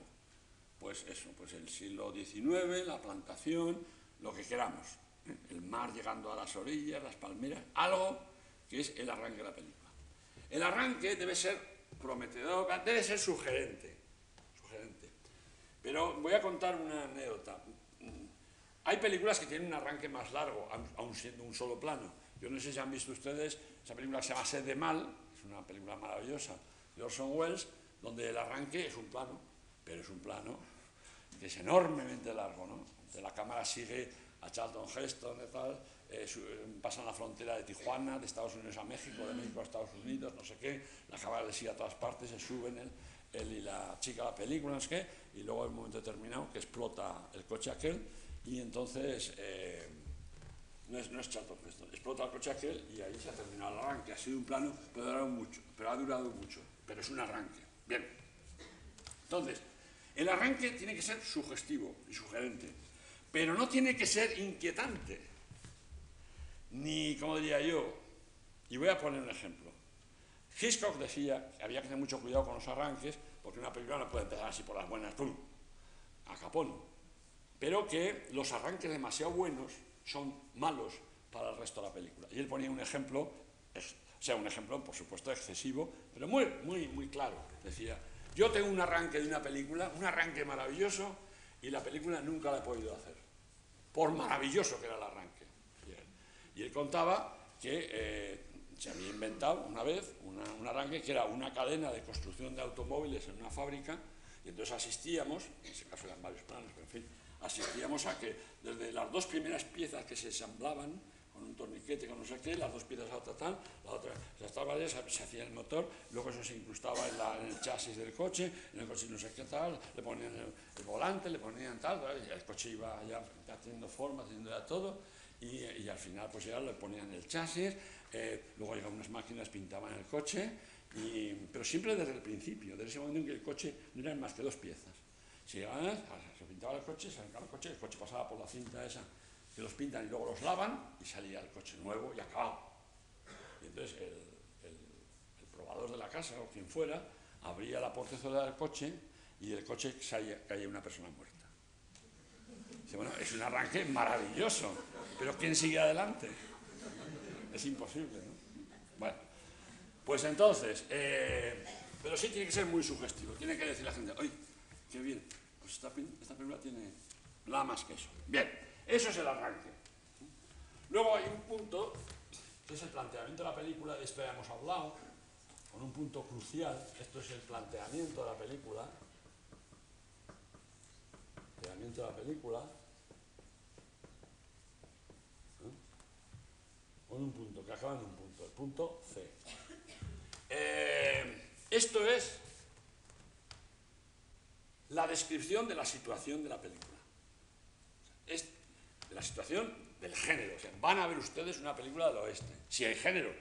Pues eso, pues el siglo XIX, la plantación, lo que queramos. El mar llegando a las orillas, las palmeras, algo que es el arranque de la película. El arranque debe ser prometedor, debe ser sugerente. sugerente. Pero voy a contar una anécdota. Hay películas que tienen un arranque más largo, aun siendo un solo plano. Yo no sé si han visto ustedes esa película que se llama Sed de Mal, es una película maravillosa de Orson Welles, donde el arranque es un plano, pero es un plano que es enormemente largo, ¿no? De la cámara sigue a Charlton Heston y tal, eh, pasan la frontera de Tijuana, de Estados Unidos a México, de México a Estados Unidos, no sé qué, la cámara le sigue a todas partes, se suben él, él y la chica a la película, no sé qué, y luego en un momento determinado que explota el coche aquel, y entonces, eh, no, es, no es Charlton Heston, explota el coche aquel y ahí se ha terminado el arranque, ha sido un plano, pero ha durado mucho, pero ha durado mucho, pero es un arranque. Bien, entonces, el arranque tiene que ser sugestivo y sugerente, pero no tiene que ser inquietante, ni, como diría yo, y voy a poner un ejemplo. Hitchcock decía que había que tener mucho cuidado con los arranques, porque una película no puede empezar así por las buenas, ¡pum!, a capón, pero que los arranques demasiado buenos son malos para el resto de la película. Y él ponía un ejemplo, o sea, un ejemplo, por supuesto, excesivo, pero muy, muy, muy claro. Decía, yo tengo un arranque de una película, un arranque maravilloso, y la película nunca la he podido hacer, por maravilloso que era el arranque. Y él contaba que eh, se había inventado una vez un arranque que era una cadena de construcción de automóviles en una fábrica, y entonces asistíamos, en ese caso eran varios planos, pero en fin, asistíamos a que desde las dos primeras piezas que se ensamblaban, con un torniquete, con no sé qué, las dos piezas a tal, la otra, se estaba se hacía el motor, luego eso se incrustaba en, el chasis del coche, en el coche no sé qué tal, le ponían el, volante, le ponían tal, y el coche iba ya, teniendo forma, teniendo ya todo, y, al final pues ya le ponían el chasis, eh, luego llegaban unas máquinas, pintaban el coche, pero siempre desde el principio, desde ese momento en que el coche no eran más que dos piezas. Si se pintaba el coche, se arrancaba el coche, el coche pasaba por la cinta esa que los pintan y luego los lavan y salía el coche nuevo y acabado. Y entonces el, probador de la casa o quien fuera abría la portezuela del coche y del coche caía una persona muerta. Dice, bueno, es un arranque maravilloso, pero ¿quién sigue adelante? Es imposible, ¿no? Bueno, pues entonces, eh, pero sí tiene que ser muy sugestivo, tiene que decir la gente, oye, qué bien, pues esta, esta película tiene nada más que eso. Bien, eso es el arranque. Luego hay un punto, que es el planteamiento de la película, de esto ya hemos hablado, con un punto crucial, esto es el planteamiento de la película, planteamiento de la película, con un punto, que acaba en un punto, el punto C. Eh, esto es la descripción de la situación de la película. La situación del género. O sea, van a ver ustedes una película del oeste. Si hay género.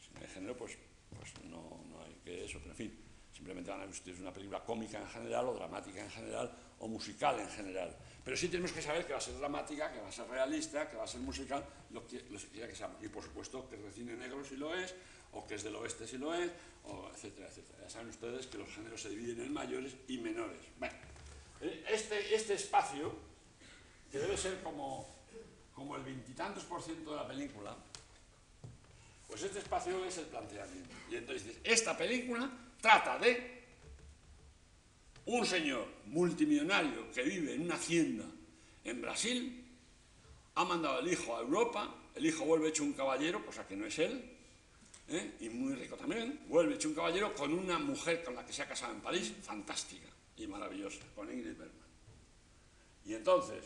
Si no hay género, pues, pues no, no hay que eso, pero en fin. Simplemente van a ver ustedes una película cómica en general, o dramática en general, o musical en general. Pero sí tenemos que saber que va a ser dramática, que va a ser realista, que va a ser musical, lo que, lo. Y por supuesto que es de cine negro si lo es, o que es del oeste si lo es, o etcétera, etcétera. Ya saben ustedes que los géneros se dividen en mayores y menores. Bueno, este, este espacio, que debe ser como, como el veintitantos por ciento de la película, pues este espacio es el planteamiento. Y entonces esta película trata de un señor multimillonario que vive en una hacienda en Brasil, ha mandado al hijo a Europa, el hijo vuelve hecho un caballero, cosa que no es él, ¿eh? y muy rico también, vuelve hecho un caballero con una mujer con la que se ha casado en París, fantástica y maravillosa, con Ingrid Bergman. Y entonces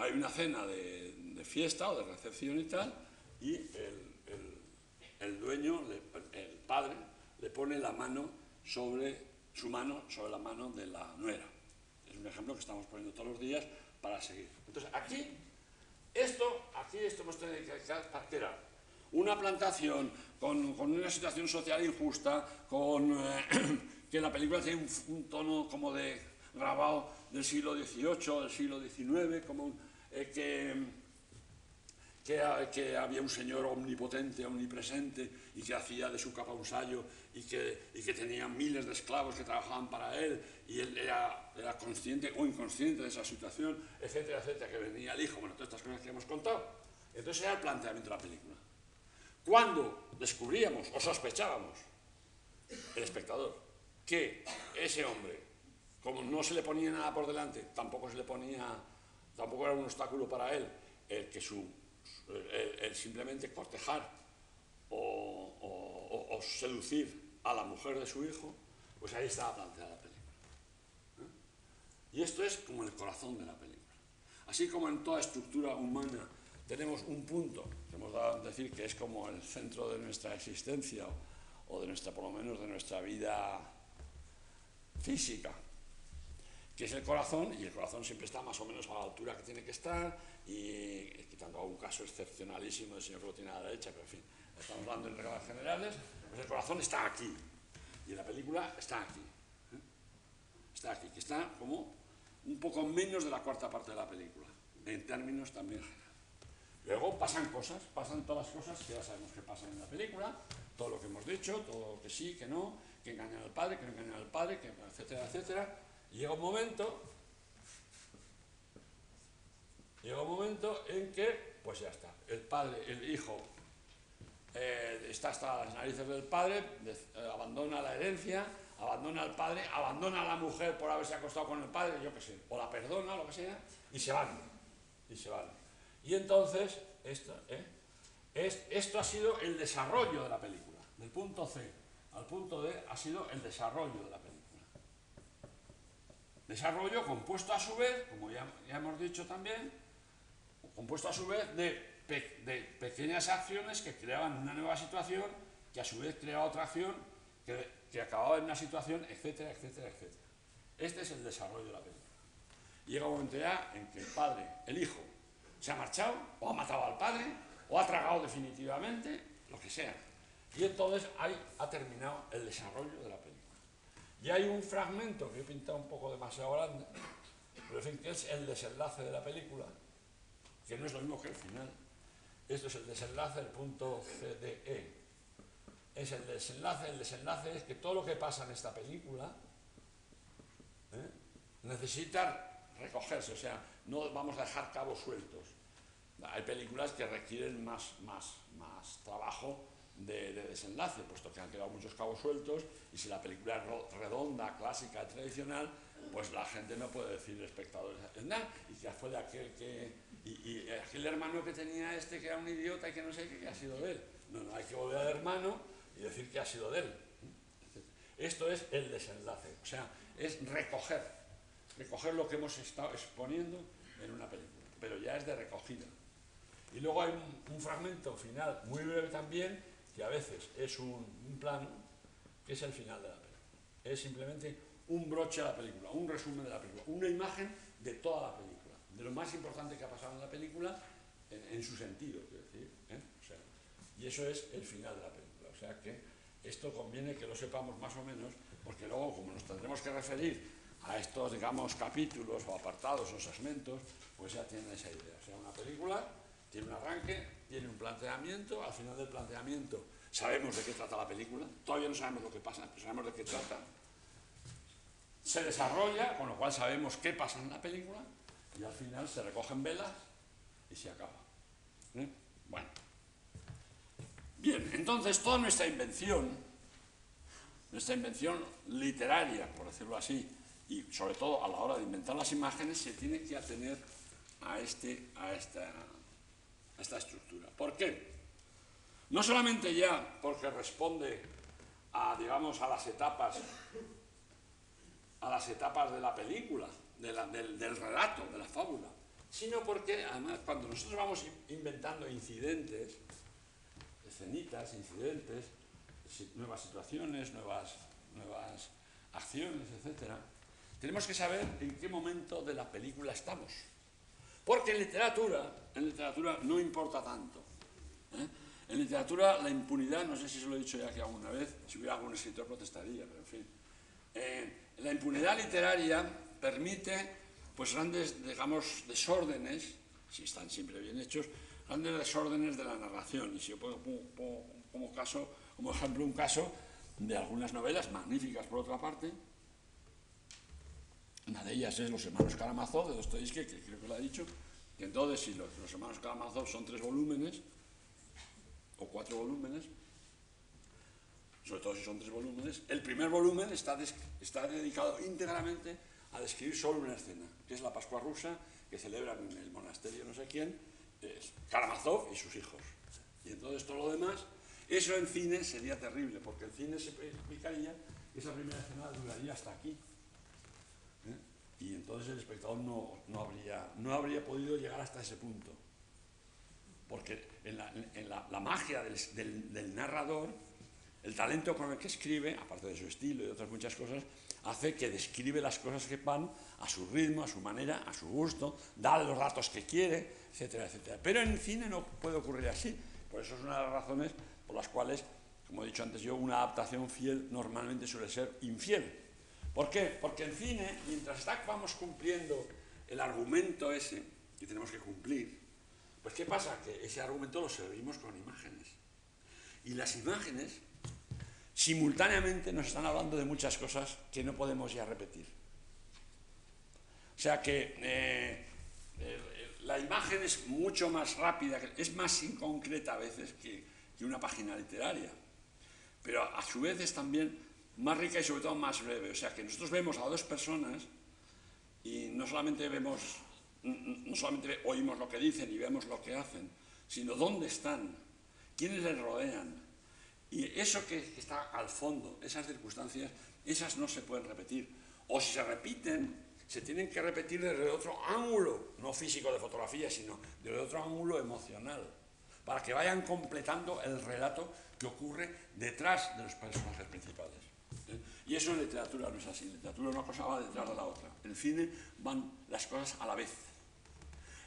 hay una cena de, fiesta o de recepción y tal, y el, dueño, el padre, le pone la mano sobre su mano, sobre la mano de la nuera. Es un ejemplo que estamos poniendo todos los días para seguir. Entonces, aquí, esto, aquí esto hemos tenido que era una plantación con, una situación social injusta, con eh, <clears throat> que la película tiene un, tono como de grabado del siglo XVIII, del siglo XIX, como e que que, que había un señor omnipotente, omnipresente, y que hacía de su capa un sayo, y que, y que tenía miles de esclavos que trabajaban para él, y él era, era consciente o inconsciente de esa situación, etcétera, etcétera, que venía el hijo, bueno, todas estas cosas que hemos contado. Entonces era el planteamiento de la película. Cuando descubríamos o sospechábamos, el espectador, que ese hombre, como no se le ponía nada por delante, tampoco se le ponía tampoco era un obstáculo para él, el que su simplemente cortejar o, seducir a la mujer de su hijo, pues ahí estaba planteada la película. ¿eh? Y esto es como el corazón de la película. Así como en toda estructura humana tenemos un punto, que hemos dado a decir que es como el centro de nuestra existencia o de nuestra, por lo menos de nuestra vida física, que es el corazón, y el corazón siempre está más o menos a la altura que tiene que estar, y quitando algún caso excepcionalísimo del señor que lo tiene a la derecha, pero en fin, estamos hablando en reglas generales, pues el corazón está aquí, y la película está aquí. ¿eh? Está aquí, que está como un poco menos de la cuarta parte de la película, en términos también. Luego pasan cosas, pasan todas las cosas que ya sabemos que pasan en la película, todo lo que hemos dicho, todo lo que sí, que no, que engañan al padre, que no engañan al padre, que, etcétera, etcétera, llega un momento, llega un momento en que, pues ya está, el padre, el hijo eh, está hasta las narices del padre, eh, abandona la herencia, abandona al padre, abandona a la mujer por haberse acostado con el padre, yo qué sé, o la perdona, lo que sea, y se van, y se van. Y entonces, esto, ¿eh? ha sido el desarrollo de la película, del punto C al punto D ha sido el desarrollo de la película. Desarrollo compuesto a su vez, como ya, hemos dicho también, compuesto a su vez de, pequeñas acciones que creaban una nueva situación, que a su vez creaba otra acción, que, acababa en una situación, etcétera, etcétera, etcétera. Este es el desarrollo de la película. Llega un momento ya en que el padre, el hijo, se ha marchado, o ha matado al padre, o ha tragado definitivamente, lo que sea. Y entonces ahí ha terminado el desarrollo de la película. Y hay un fragmento que he pintado un poco demasiado grande, pero en fin, que es el desenlace de la película, que no es lo mismo que el final. Esto es el desenlace, el punto CDE. Es el desenlace, el desenlace es que todo lo que pasa en esta película ¿eh? necesita recogerse, o sea, no vamos a dejar cabos sueltos. Hay películas que requieren más, más, más trabajo de, desenlace, puesto que han quedado muchos cabos sueltos y si la película es redonda, clásica, tradicional, pues la gente no puede decir espectadores, nada, y que fue de aquel que, y, aquel hermano que tenía este que era un idiota y que no sé qué, que ha sido de él. No, no, hay que volver al hermano y decir que ha sido de él. Esto es el desenlace, o sea, es recoger, recoger lo que hemos estado exponiendo en una película, pero ya es de recogida. Y luego hay un fragmento final muy breve también, que a veces es un, plano, que es el final de la película. Es simplemente un broche a la película, un resumen de la película, una imagen de toda la película, de lo más importante que ha pasado en la película en, su sentido, decir. ¿eh? y eso es el final de la película. O sea que esto conviene que lo sepamos más o menos, porque luego, como nos tendremos que referir a estos, digamos, capítulos o apartados o segmentos, pues ya tienen esa idea. O sea, una película tiene un arranque, tiene un planteamiento, al final del planteamiento sabemos de qué trata la película, todavía no sabemos lo que pasa, pero sabemos de qué trata. Se desarrolla, con lo cual sabemos qué pasa en la película, y al final se recogen velas y se acaba. ¿Eh? Bueno. Bien, entonces toda nuestra invención, nuestra invención literaria, por decirlo así, y sobre todo a la hora de inventar las imágenes, se tiene que atener a, este, a esta esta estructura. ¿Por qué? No solamente ya porque responde a, digamos, a las etapas, a las etapas de la película, del, relato, de la fábula, sino porque además cuando nosotros vamos inventando incidentes, escenitas, incidentes, nuevas situaciones, nuevas, nuevas acciones, etc., tenemos que saber en qué momento de la película estamos. Porque en literatura, en literatura no importa tanto. ¿eh? En literatura la impunidad, no sé si se lo he dicho ya aquí alguna vez, si hubiera algún escritor protestaría, pero en fin. Eh, la impunidad literaria permite pues grandes, digamos, desórdenes, si están siempre bien hechos, grandes desórdenes de la narración. Y si yo pongo, como, caso, como ejemplo un caso de algunas novelas magníficas por otra parte, una de ellas es Los hermanos Karamazov de Dostoyevsky, que creo que lo ha dicho, que entonces si los, hermanos Karamazov son tres volúmenes, o cuatro volúmenes, sobre todo si son tres volúmenes, el primer volumen está, está dedicado íntegramente a describir solo una escena, que es la Pascua rusa, que celebran en el monasterio no sé quién, es Karamazov y sus hijos. Y entonces todo lo demás, eso en cine sería terrible, porque el cine se explicaría, esa primera escena duraría hasta aquí y entonces el espectador no, no, habría, no habría podido llegar hasta ese punto. Porque en la, en la, la magia del, del, narrador, el talento con el que escribe, aparte de su estilo y otras muchas cosas, hace que describe las cosas que van a su ritmo, a su manera, a su gusto, da los datos que quiere, etcétera, etcétera. Pero en cine no puede ocurrir así. Por eso es una de las razones por las cuales, como he dicho antes yo, una adaptación fiel normalmente suele ser infiel ¿Por qué? Porque en cine, mientras vamos cumpliendo el argumento ese que tenemos que cumplir, pues ¿qué pasa? Que ese argumento lo servimos con imágenes. Y las imágenes simultáneamente nos están hablando de muchas cosas que no podemos ya repetir. O sea que eh, eh, la imagen es mucho más rápida, es más inconcreta a veces que, que una página literaria. Pero a su vez es también más rica y sobre todo más breve. O sea que nosotros vemos a dos personas y no solamente vemos, no solamente oímos lo que dicen y vemos lo que hacen, sino dónde están, quiénes les rodean. Y eso que está al fondo, esas circunstancias, esas no se pueden repetir. O si se repiten, se tienen que repetir desde otro ángulo, no físico de fotografía, sino desde otro ángulo emocional, para que vayan completando el relato que ocurre detrás de los personajes principales. Y eso en literatura no es así. Literatura una cosa va detrás de la otra. En cine van las cosas a la vez.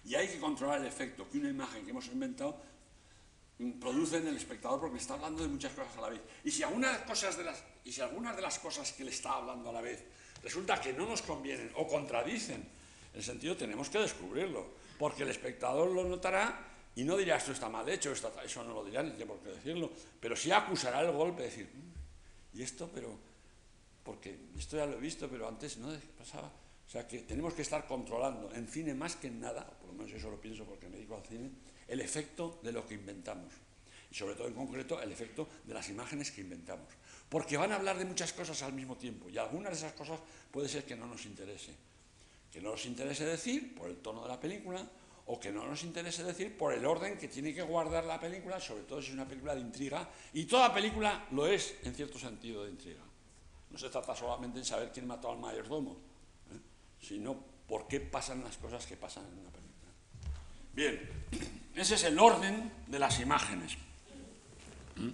Y hay que controlar el efecto que una imagen que hemos inventado produce en el espectador porque está hablando de muchas cosas a la vez. Y si algunas, cosas de las, y si algunas de las cosas que le está hablando a la vez resulta que no nos convienen o contradicen el sentido, tenemos que descubrirlo. Porque el espectador lo notará y no dirá esto está mal hecho, eso no lo dirá, ni tiene por qué decirlo, pero sí acusará el golpe de decir, mm, ¿y esto? Pero porque esto ya lo he visto, pero antes no pasaba. O sea que tenemos que estar controlando en cine más que en nada, por lo menos eso lo pienso porque me dedico al cine, el efecto de lo que inventamos. Y sobre todo en concreto el efecto de las imágenes que inventamos. Porque van a hablar de muchas cosas al mismo tiempo y algunas de esas cosas puede ser que no nos interese. Que no nos interese decir por el tono de la película o que no nos interese decir por el orden que tiene que guardar la película, sobre todo si es una película de intriga. Y toda película lo es en cierto sentido de intriga. No se trata solamente de saber quién mató al mayordomo, ¿eh? sino por qué pasan las cosas que pasan en una película. Bien, <clears throat> ese es el orden de las imágenes. ¿Mm?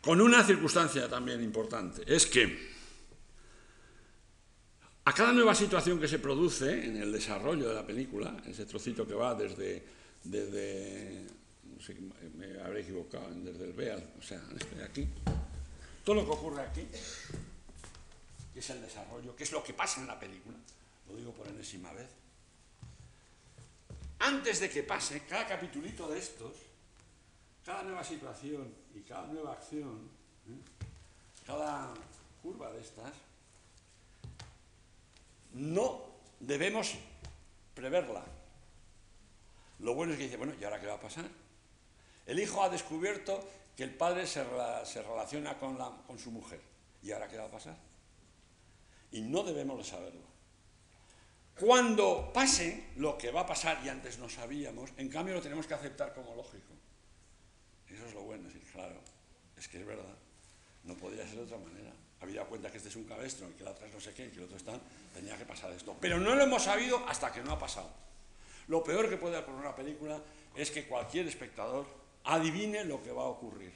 Con una circunstancia también importante, es que a cada nueva situación que se produce en el desarrollo de la película, ese trocito que va desde, desde me habré equivocado, desde el Beal, o sea, aquí. Todo lo que ocurre aquí, que es el desarrollo, que es lo que pasa en la película, lo digo por enésima vez. Antes de que pase, cada capitulito de estos, cada nueva situación y cada nueva acción, ¿eh? cada curva de estas, no debemos preverla. Lo bueno es que dice, bueno, ¿y ahora qué va a pasar? El hijo ha descubierto que el padre se, relaciona con, su mujer. ¿Y ahora qué va a pasar? Y no debemos de saberlo. Cuando pase lo que va a pasar y antes no sabíamos, en cambio lo tenemos que aceptar como lógico. Eso es lo bueno, sí, claro. Es que es verdad. No podría ser de otra manera. Había cuenta que este es un cabestro y que otra es no sé qué y que el otro está, tenía que pasar esto. Pero no lo hemos sabido hasta que no ha pasado. Lo peor que puede ocurrir en una película es que cualquier espectador adivine lo que va a ocurrir,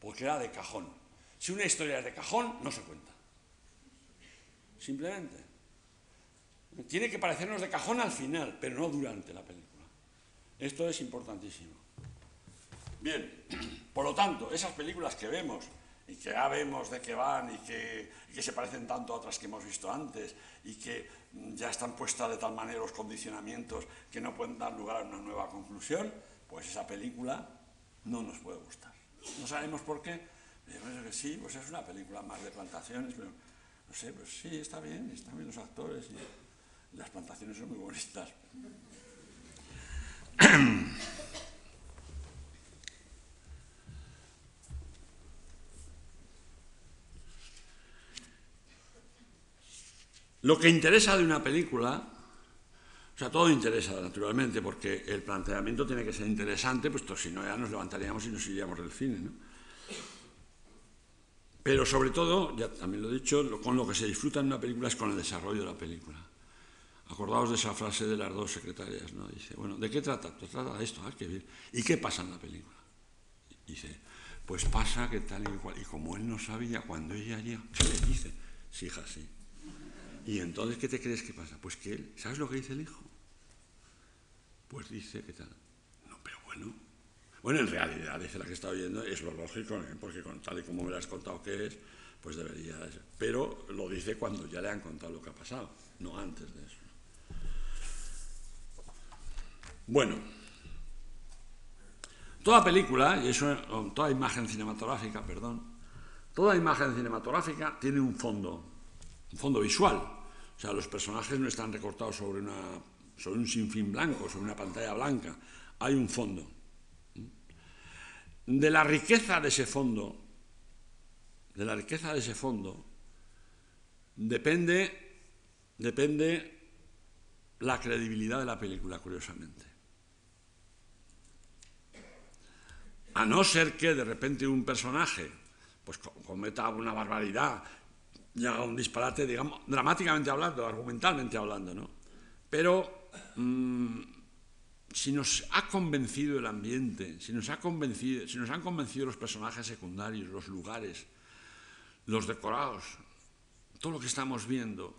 porque era de cajón. Si una historia es de cajón, no se cuenta. Simplemente. Tiene que parecernos de cajón al final, pero no durante la película. Esto es importantísimo. Bien, <clears throat> por lo tanto, esas películas que vemos y que ya vemos de qué van y que, se parecen tanto a otras que hemos visto antes y que ya están puestas de tal manera los condicionamientos que no pueden dar lugar a una nueva conclusión, pues esa película no nos puede gustar. No sabemos por qué. que sí, pues es una película más de plantaciones, pero no sé, pues sí, está bien, están bien los actores y las plantaciones son muy bonitas. Lo que interesa de una película, o sea, todo interesa naturalmente, porque el planteamiento tiene que ser interesante, puesto si no ya nos levantaríamos y nos iríamos del cine. ¿no? Pero sobre todo, ya también lo he dicho, con lo que se disfruta en una película es con el desarrollo de la película. Acordaos de esa frase de las dos secretarias, ¿no? Dice, bueno, ¿de qué trata? Pues trata de esto, ah, qué bien. ¿Y qué pasa en la película? Dice, pues pasa que tal y cual. Y como él no sabía, cuando ella llega, ¿qué le dice? Sí, hija, sí. ¿Y entonces qué te crees que pasa? Pues que él, ¿sabes lo que dice el hijo? Pues dice que tal. No, pero bueno. Bueno, en realidad, dice la que está oyendo, es lo lógico, ¿eh? porque con, tal y como me lo has contado que es, pues debería ser. Pero lo dice cuando ya le han contado lo que ha pasado, no antes de eso. Bueno, toda película, y eso, toda imagen cinematográfica, perdón, toda imagen cinematográfica tiene un fondo, un fondo visual. O sea, los personajes no están recortados sobre, una, sobre un sinfín blanco, sobre una pantalla blanca. Hay un fondo. De la riqueza de ese fondo, de la riqueza de ese fondo, depende, depende la credibilidad de la película, curiosamente. A no ser que de repente un personaje pues, cometa una barbaridad haga un disparate, digamos, dramáticamente hablando, argumentalmente hablando, ¿no? Pero mm, si nos ha convencido el ambiente, si nos, ha convencido, si nos han convencido los personajes secundarios, los lugares, los decorados, todo lo que estamos viendo,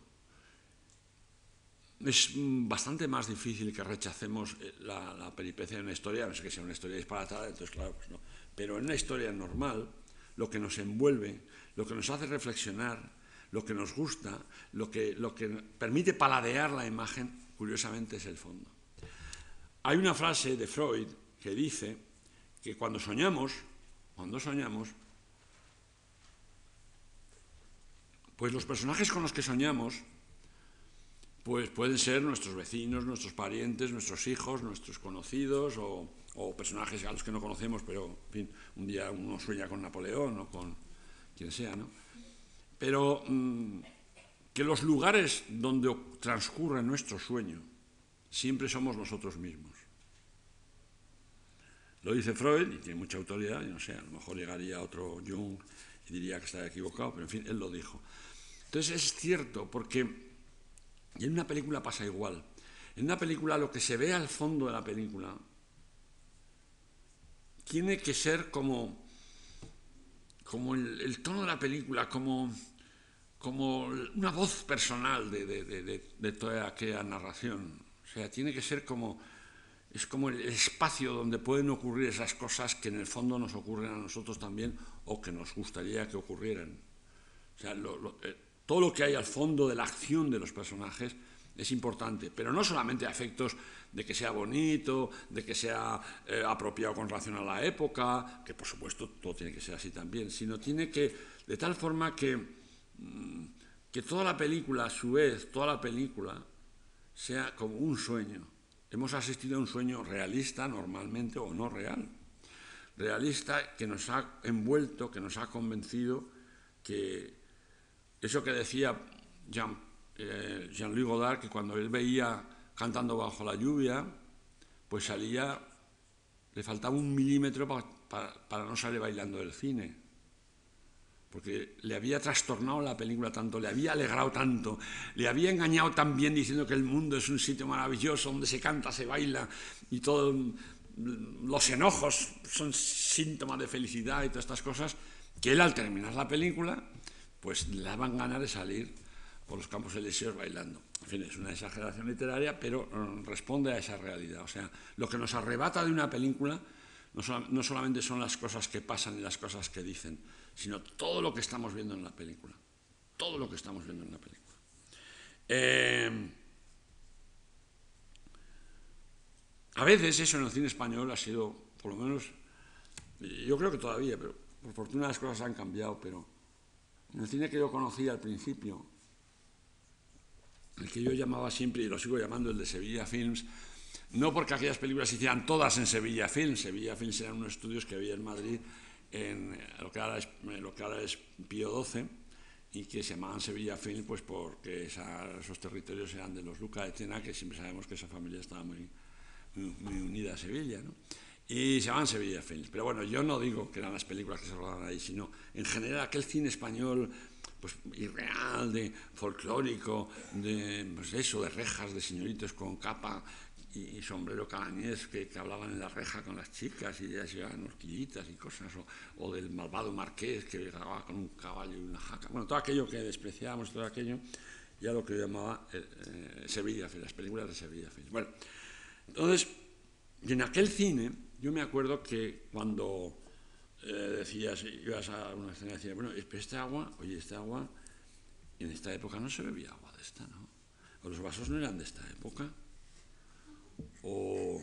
es bastante más difícil que rechacemos eh, la, peripecia de una historia, no sé que sea una historia disparatada, entonces claro, pues no. Pero en una historia normal, lo que nos envuelve, lo que nos hace reflexionar, lo que nos gusta, lo que, permite paladear la imagen, curiosamente es el fondo. Hay una frase de Freud que dice que cuando soñamos, cuando soñamos, pues los personajes con los que soñamos pues pueden ser nuestros vecinos, nuestros parientes, nuestros hijos, nuestros conocidos o, personajes a los que no conocemos, pero un día uno sueña con Napoleón o con quien sea, ¿no? Pero mm, que los lugares donde transcurre nuestro sueño siempre somos nosotros mismos. Lo dice Freud y tiene mucha autoridad, y no sé, a lo mejor llegaría otro Jung y diría que está equivocado, pero en fin, él lo dijo. Entonces es cierto, porque en una película pasa igual. En una película lo que se ve al fondo de la película tiene que ser como como el, tono de la película, como, como una voz personal de, toda aquella narración. O sea, tiene que ser como, es como el espacio donde pueden ocurrir esas cosas que en el fondo nos ocurren a nosotros también o que nos gustaría que ocurrieran. O sea, eh, todo lo que hay al fondo de la acción de los personajes es importante, pero no solamente a efectos de que sea bonito, de que sea eh, apropiado con relación a la época, que por supuesto todo tiene que ser así también, sino tiene que, de tal forma que, mm, que toda la película, a su vez, toda la película, sea como un sueño. Hemos asistido a un sueño realista normalmente o no real. Realista que nos ha envuelto, que nos ha convencido que eso que decía Jean, eh, Jean-Louis Godard, que cuando él veía cantando bajo la lluvia, pues salía, le faltaba un milímetro para, no salir bailando del cine, porque le había trastornado la película tanto, le había alegrado tanto, le había engañado tan bien diciendo que el mundo es un sitio maravilloso donde se canta, se baila y todos los enojos son síntomas de felicidad y todas estas cosas, que él al terminar la película, pues le daban ganas de salir por los campos elíseos bailando. En fin, es una exageración literaria, pero mm, responde a esa realidad. O sea, lo que nos arrebata de una película no, solamente son las cosas que pasan y las cosas que dicen, sino todo lo que estamos viendo en la película. Todo lo que estamos viendo en la película. Eh, a veces eso en el cine español ha sido, por lo menos, yo creo que todavía, pero por fortuna las cosas han cambiado, pero en el cine que yo conocí al principio, el que yo llamaba siempre, y lo sigo llamando el de Sevilla Films, no porque aquellas películas se hicieran todas en Sevilla Films, Sevilla Films eran unos estudios que había en Madrid, en lo que ahora es, lo que ahora es Pío XII, y que se llamaban Sevilla Films pues porque esos territorios eran de los Luca de Tena, que siempre sabemos que esa familia estaba muy, muy, unida a Sevilla, ¿no? y se llamaban Sevilla Films. Pero bueno, yo no digo que eran las películas que se rodaban ahí, sino en general aquel cine español pues irreal, de folclórico, de pues eso, de rejas, de señoritos con capa y, sombrero calañés que, hablaban en la reja con las chicas y ellas llevaban horquillitas y cosas, o, del malvado marqués que llegaba con un caballo y una jaca. Bueno, todo aquello que despreciábamos, todo aquello, ya lo que llamaba eh, eh, Sevilla, las películas de Sevilla. Bueno, entonces, en aquel cine, yo me acuerdo que cuando eh, decías, ibas a una escena y decías, bueno, este agua, oye, este agua, en esta época no se bebía agua de esta, ¿no? O los vasos no eran de esta época. O,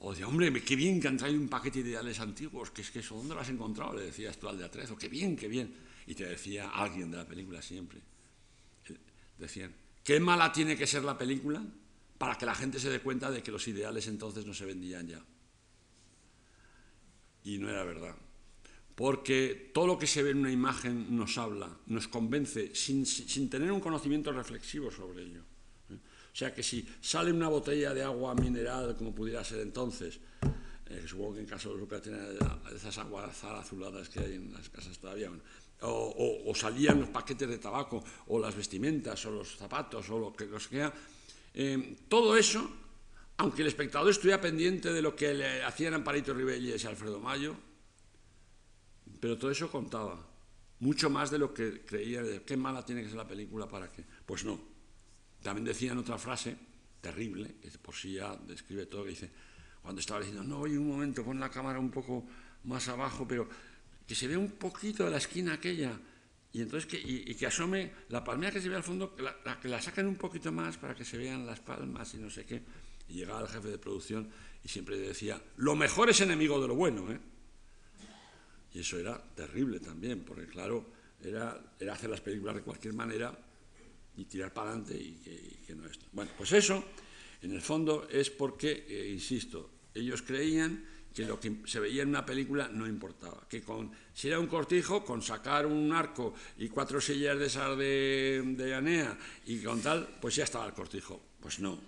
o de, hombre, qué bien que han traído un paquete de ideales antiguos, que es que eso, ¿dónde lo has encontrado? Le decías tú al de Atrezo, qué bien, qué bien. Y te decía alguien de la película siempre. Decían, ¿qué mala tiene que ser la película para que la gente se dé cuenta de que los ideales entonces no se vendían ya? Y no era verdad. Porque todo lo que se ve en una imagen nos habla, nos convence, sin, sin tener un conocimiento reflexivo sobre ello. O sea que si sale una botella de agua mineral, como pudiera ser entonces, eh, supongo que en caso de Lucas tiene esas aguas azuladas que hay en las casas todavía, o, salían los paquetes de tabaco, o las vestimentas, o los zapatos, o lo que sea, eh, todo eso, aunque el espectador estuviera pendiente de lo que le hacían Amparito Ribelles y Alfredo Mayo, pero todo eso contaba, mucho más de lo que creía, de qué mala tiene que ser la película para que, pues no, también decían otra frase terrible, que por sí ya describe todo, que dice, cuando estaba diciendo, no, oye, un momento, pon la cámara un poco más abajo, pero que se vea un poquito de la esquina aquella, y entonces que, asome la palmera que se ve al fondo, que la, saquen un poquito más para que se vean las palmas y no sé qué. Y llegaba el jefe de producción y siempre decía, lo mejor es enemigo de lo bueno, ¿eh? Y eso era terrible también, porque claro, era, era hacer las películas de cualquier manera y tirar para adelante y que, no esto. Bueno, pues eso, en el fondo, es porque, eh, insisto, ellos creían que lo que se veía en una película no importaba, que con, si era un cortijo, con sacar un arco y cuatro sillas de esas de, de Anea y con tal, pues ya estaba el cortijo. Pues no,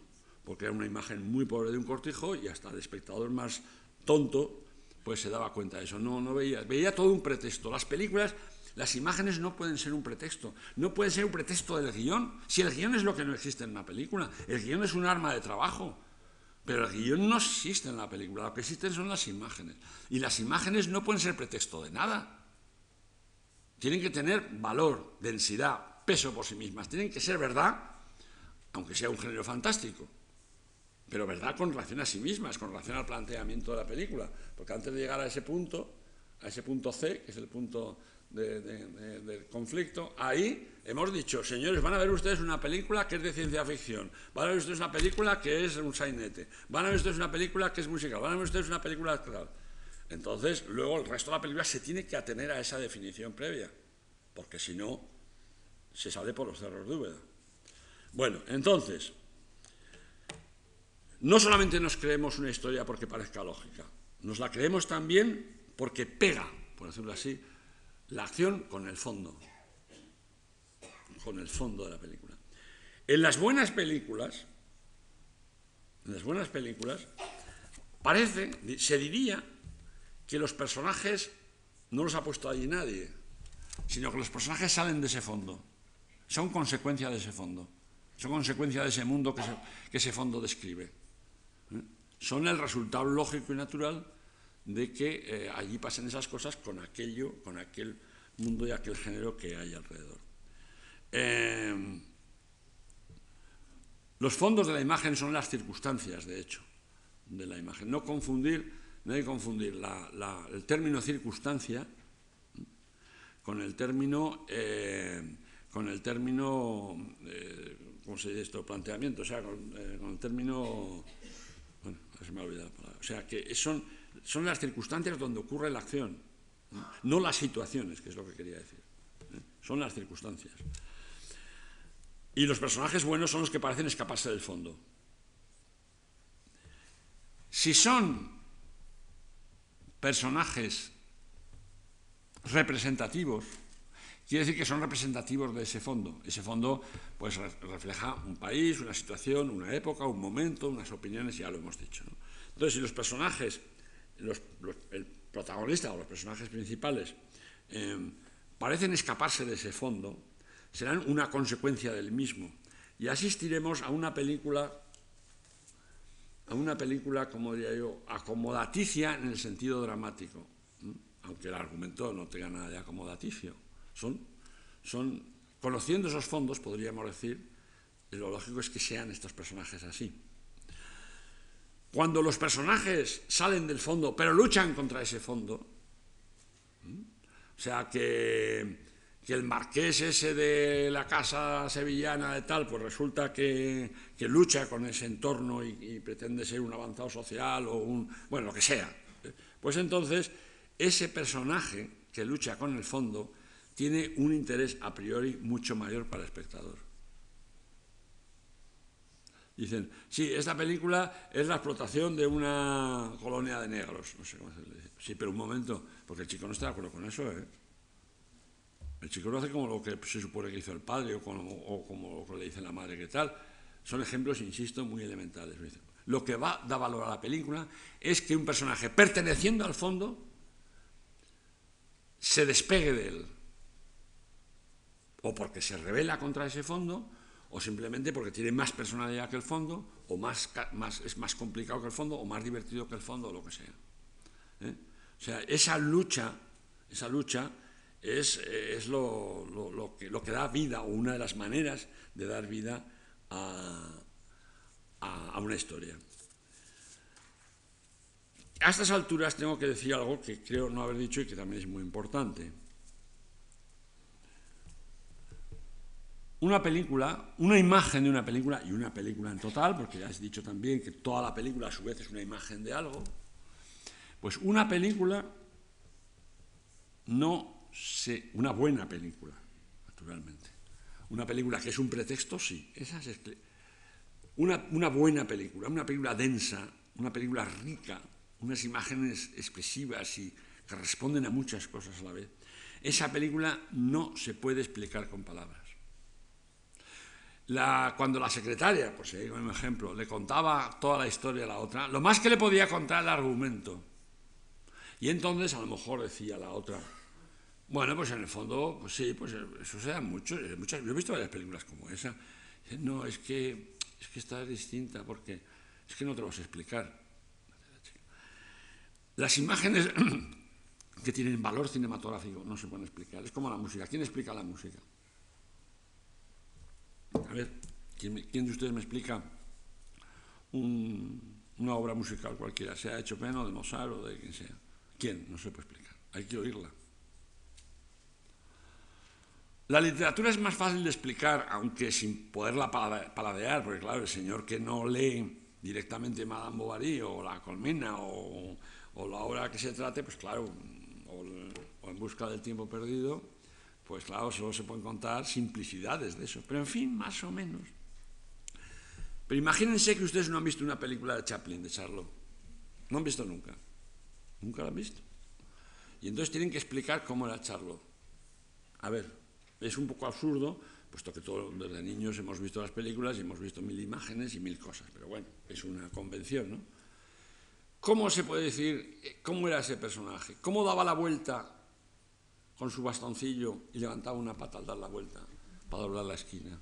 porque era una imagen muy pobre de un cortijo y hasta el espectador más tonto pues se daba cuenta de eso. No, no veía, veía todo un pretexto. Las películas las imágenes no pueden ser un pretexto, no pueden ser un pretexto del guion. Si el guion es lo que no existe en una película, el guion es un arma de trabajo. Pero el guion no existe en la película, lo que existen son las imágenes. Y las imágenes no pueden ser pretexto de nada. Tienen que tener valor, densidad, peso por sí mismas. Tienen que ser verdad, aunque sea un género fantástico. Pero verdad con relación a sí mismas, con relación al planteamiento de la película. Porque antes de llegar a ese punto, a ese punto C, que es el punto del conflicto, ahí hemos dicho, señores, van a ver ustedes una película que es de ciencia ficción, van a ver ustedes una película que es un sainete, van a ver ustedes una película que es musical, van a ver ustedes una película actoral. Entonces, luego el resto de la película se tiene que atener a esa definición previa, porque si no, se sale por los cerros de Úbeda. Bueno, entonces, no solamente nos creemos una historia porque parezca lógica, nos la creemos también porque pega, por decirlo así, la acción con el fondo, con el fondo de la película. En las buenas películas, en las buenas películas, parece, se diría que los personajes no los ha puesto allí nadie, sino que los personajes salen de ese fondo, son consecuencia de ese fondo, son consecuencia de ese mundo que, ese fondo describe. Son el resultado lógico y natural de que eh, allí pasen esas cosas con aquello, con aquel mundo y aquel género que hay alrededor. Em, los fondos de la imagen son las circunstancias, de hecho, de la imagen. No confundir, no hay que confundir el término circunstancia con el término, eh, con el término, eh, ¿cómo se dice esto? Planteamiento, o sea, con, el término, se me ha olvidado. O sea, que son, son las circunstancias donde ocurre la acción, no las situaciones, que es lo que quería decir. Son las circunstancias. Y los personajes buenos son los que parecen escaparse del fondo. Si son personajes representativos, quiere decir que son representativos de ese fondo. Ese fondo pues, refleja un país, una situación, una época, un momento, unas opiniones, ya lo hemos dicho. Entonces, si los personajes, el protagonista o los personajes principales em, parecen escaparse de ese fondo, serán una consecuencia del mismo. Y asistiremos a una película, a una película, como diría yo, acomodaticia en el sentido dramático aunque el argumento no tenga nada de acomodaticio. Son, son, conociendo esos fondos, podríamos decir, lo lógico es que sean estos personajes así. Cuando los personajes salen del fondo, pero luchan contra ese fondo, o sea que, que, el marqués ese de la casa sevillana de tal, pues resulta que, que lucha con ese entorno y, y pretende ser un avanzado social o un, bueno, lo que sea. Pues entonces ese personaje que lucha con el fondo tiene un interés a priori mucho mayor para el espectador. Dicen, sí, esta película es la explotación de una colonia de negros. No sé cómo se le dice. Sí, pero un momento, porque el chico no está de acuerdo con eso, ¿eh? El chico lo hace como lo que se supone que hizo el padre o como, o como lo que le dice la madre que tal. Son ejemplos, insisto, muy elementales. Lo que va, da valor a la película es que un personaje perteneciendo al fondo se despegue de él. O porque se revela contra ese fondo, o simplemente porque tiene más personalidad que el fondo, o más, es más complicado que el fondo, o más divertido que el fondo, o lo que sea. ¿eh? O sea, esa lucha, esa lucha es, es lo, lo, que, da vida, o una de las maneras de dar vida a, a una historia. A estas alturas tengo que decir algo que creo no haber dicho y que también es muy importante. Una película, una imagen de una película y una película en total, porque ya has dicho también que toda la película a su vez es una imagen de algo, pues una película no se, una buena película, naturalmente. Una película que es un pretexto, sí. Esa es una, una buena película, una película densa, una película rica, unas imágenes expresivas y que responden a muchas cosas a la vez. Esa película no se puede explicar con palabras. La, cuando la secretaria, pues si digo un ejemplo, le contaba toda la historia a la otra, lo más que le podía contar el argumento. Y entonces a lo mejor decía la otra, bueno, pues en el fondo, pues sí, pues eso se mucho. Muchas, yo he visto varias películas como esa. No, es que, es que distinta porque es que no te lo vas a explicar. Las imágenes <clears throat> que tienen valor cinematográfico no se pueden explicar. Es como la música. ¿Quién explica la música? A ver, ¿quién, de ustedes me explica una obra musical cualquiera, sea de Chopin o de Mozart o de quien sea? ¿Quién? No se puede explicar. Hay que oírla. La literatura es más fácil de explicar, aunque sin poderla paladear, porque claro, el señor que no lee directamente Madame Bovary o La Colmena o o la obra que se trate, pues claro, o, en busca del tiempo perdido, pues claro, solo se pueden contar simplicidades de eso. Pero en fin, más o menos. Pero imagínense que ustedes no han visto una película de Chaplin, de Charlot. No han visto nunca. Nunca la han visto. Y entonces tienen que explicar cómo era Charlot. A ver, es un poco absurdo, puesto que todos desde niños hemos visto las películas y hemos visto mil imágenes y mil cosas. Pero bueno, es una convención, ¿no? ¿Cómo se puede decir cómo era ese personaje? ¿Cómo daba la vuelta con su bastoncillo y levantaba una pata al dar la vuelta para doblar la esquina?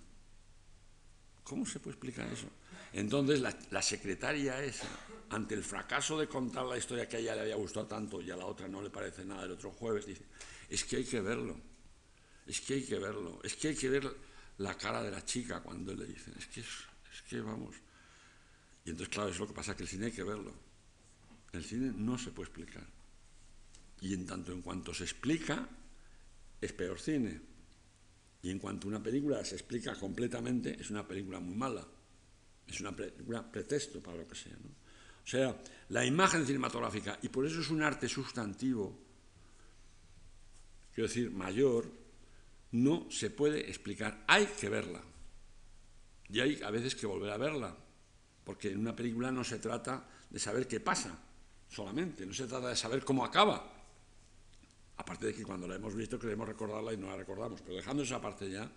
¿Cómo se puede explicar eso? Entonces la, secretaria esa, ante el fracaso de contar la historia que a ella le había gustado tanto y a la otra no le parece nada el otro jueves, dice, es que hay que verlo, es que hay que verlo, es que hay que ver la cara de la chica cuando le dicen, es que, es que vamos. Y entonces, claro, es lo que pasa, que el cine hay que verlo. El cine no se puede explicar. Y en tanto en cuanto se explica, es peor cine. Y en cuanto una película se explica completamente, es una película muy mala. Es una película pretexto para lo que sea. O sea, la imagen cinematográfica, y por eso es un arte sustantivo, quiero decir, mayor, no se puede explicar. Hay que verla. Y hay a veces que volver a verla. Porque en una película no se trata de saber qué pasa solamente, no se trata de saber cómo acaba. Aparte de que cuando la hemos visto queremos recordarla y no la recordamos, pero dejando esa parte ya,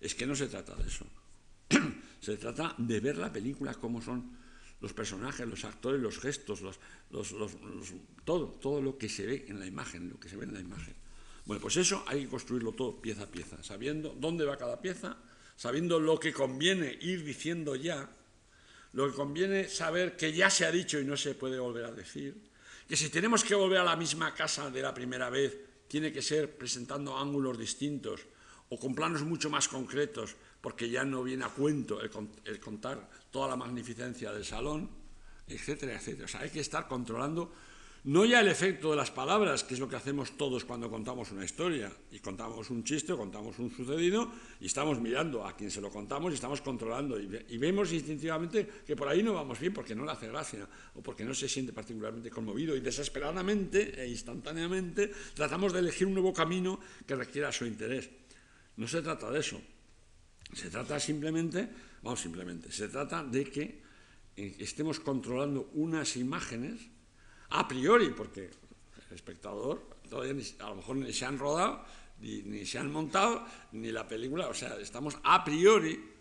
es que no se trata de eso. <clears throat> se trata de ver la película, cómo son los personajes, los actores, los gestos, los, todo, todo lo que se ve en la imagen, lo que se ve en la imagen. Bueno, pues eso hay que construirlo todo pieza a pieza, sabiendo dónde va cada pieza, sabiendo lo que conviene ir diciendo ya, lo que conviene saber que ya se ha dicho y no se puede volver a decir, que si tenemos que volver a la misma casa de la primera vez, tiene que ser presentando ángulos distintos o con planos mucho más concretos, porque ya no viene a cuento el, contar toda la magnificencia del salón, etcétera, etcétera. O sea, hay que estar controlando no ya el efecto de las palabras, que es lo que hacemos todos cuando contamos una historia, y contamos un chiste o contamos un sucedido, y estamos mirando a quien se lo contamos y estamos controlando, y, vemos instintivamente que por ahí no vamos bien porque no le hace gracia, o porque no se siente particularmente conmovido, y desesperadamente e instantáneamente tratamos de elegir un nuevo camino que requiera su interés. No se trata de eso, se trata simplemente, vamos simplemente, se trata de que eh, estemos controlando unas imágenes, a priori, porque el espectador todavía a lo mejor ni se han rodado, ni, se han montado, ni la película, o sea, estamos a priori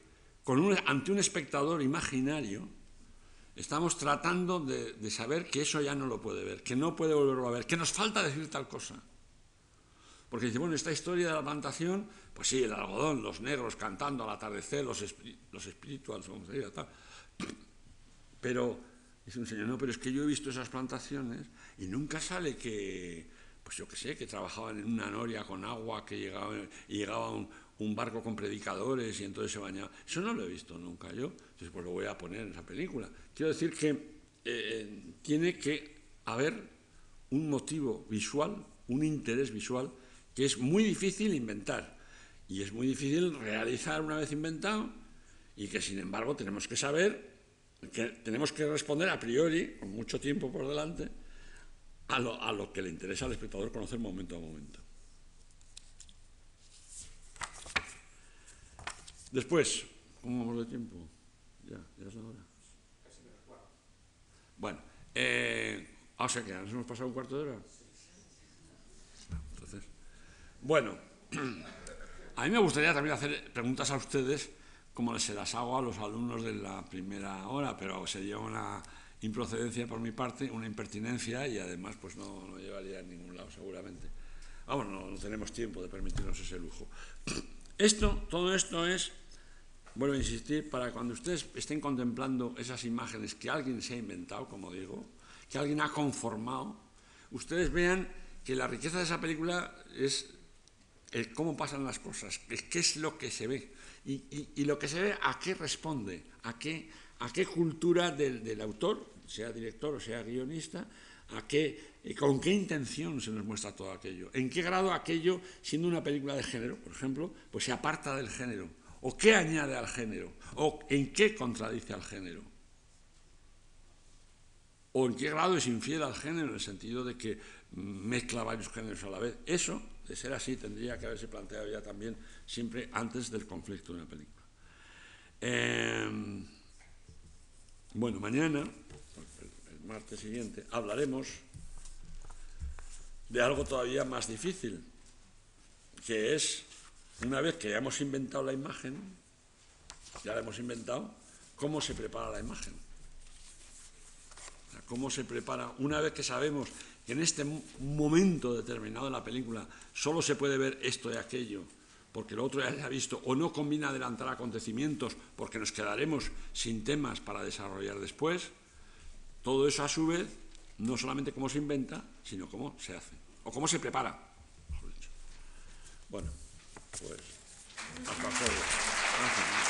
con ante un espectador imaginario, estamos tratando de, de, saber que eso ya no lo puede ver, que no puede volverlo a ver, que nos falta decir tal cosa. Porque dice, bueno, esta historia de la plantación, pues sí, el algodón, los negros cantando al atardecer, los, los espirituales, tal. Pero Dice un señor, no, pero es que yo he visto esas plantaciones y nunca sale que, pues yo qué sé, que trabajaban en una noria con agua, que llegaba, llegaba un, barco con predicadores y entonces se bañaba. Eso no lo he visto nunca yo, entonces pues lo voy a poner en esa película. Quiero decir que eh, tiene que haber un motivo visual, un interés visual, que es muy difícil inventar y es muy difícil realizar una vez inventado y que sin embargo tenemos que saber tenemos que responder a priori, con mucho tiempo por delante, a lo, que le interesa al espectador conocer momento a momento. Después, ¿cómo vamos de tiempo? Ya, ya es la hora. Bueno, eh, o sea que nos hemos pasado un cuarto de hora. Entonces, bueno, <clears throat> a mí me gustaría también hacer preguntas a ustedes como se las hago a los alumnos de la primera hora, pero sería una improcedencia por mi parte, una impertinencia y además pues no, no llevaría a ningún lado seguramente. Vamos, no, no tenemos tiempo de permitirnos ese lujo. <clears throat> Esto, todo esto es, vuelvo a insistir, para cuando ustedes estén contemplando esas imágenes que alguien se ha inventado, como digo, que alguien ha conformado, ustedes vean que la riqueza de esa película es el cómo pasan las cosas, qué es lo que se ve y, lo que se ve a qué responde, a qué, a qué cultura del, autor, sea director o sea guionista, a qué, eh, con qué intención se nos muestra todo aquello, en qué grado aquello, siendo una película de género, por ejemplo, pues se aparta del género, o qué añade al género, o en qué contradice al género, o en qué grado es infiel al género, en el sentido de que mezcla varios géneros a la vez. Eso, de ser así, tendría que haberse planteado ya también siempre antes del conflicto de una película. Em, bueno, mañana, el martes siguiente, hablaremos de algo todavía más difícil, que es, una vez que ya hemos inventado la imagen, ya la hemos inventado, cómo se prepara la imagen. cómo se prepara, una vez que sabemos que en este momento determinado de la película solo se puede ver esto y aquello, porque lo otro ya se ha visto, o no combina adelantar acontecimientos porque nos quedaremos sin temas para desarrollar después, todo eso a su vez, no solamente cómo se inventa, sino cómo se hace, o cómo se prepara. Bueno, pues hasta luego. Gracias.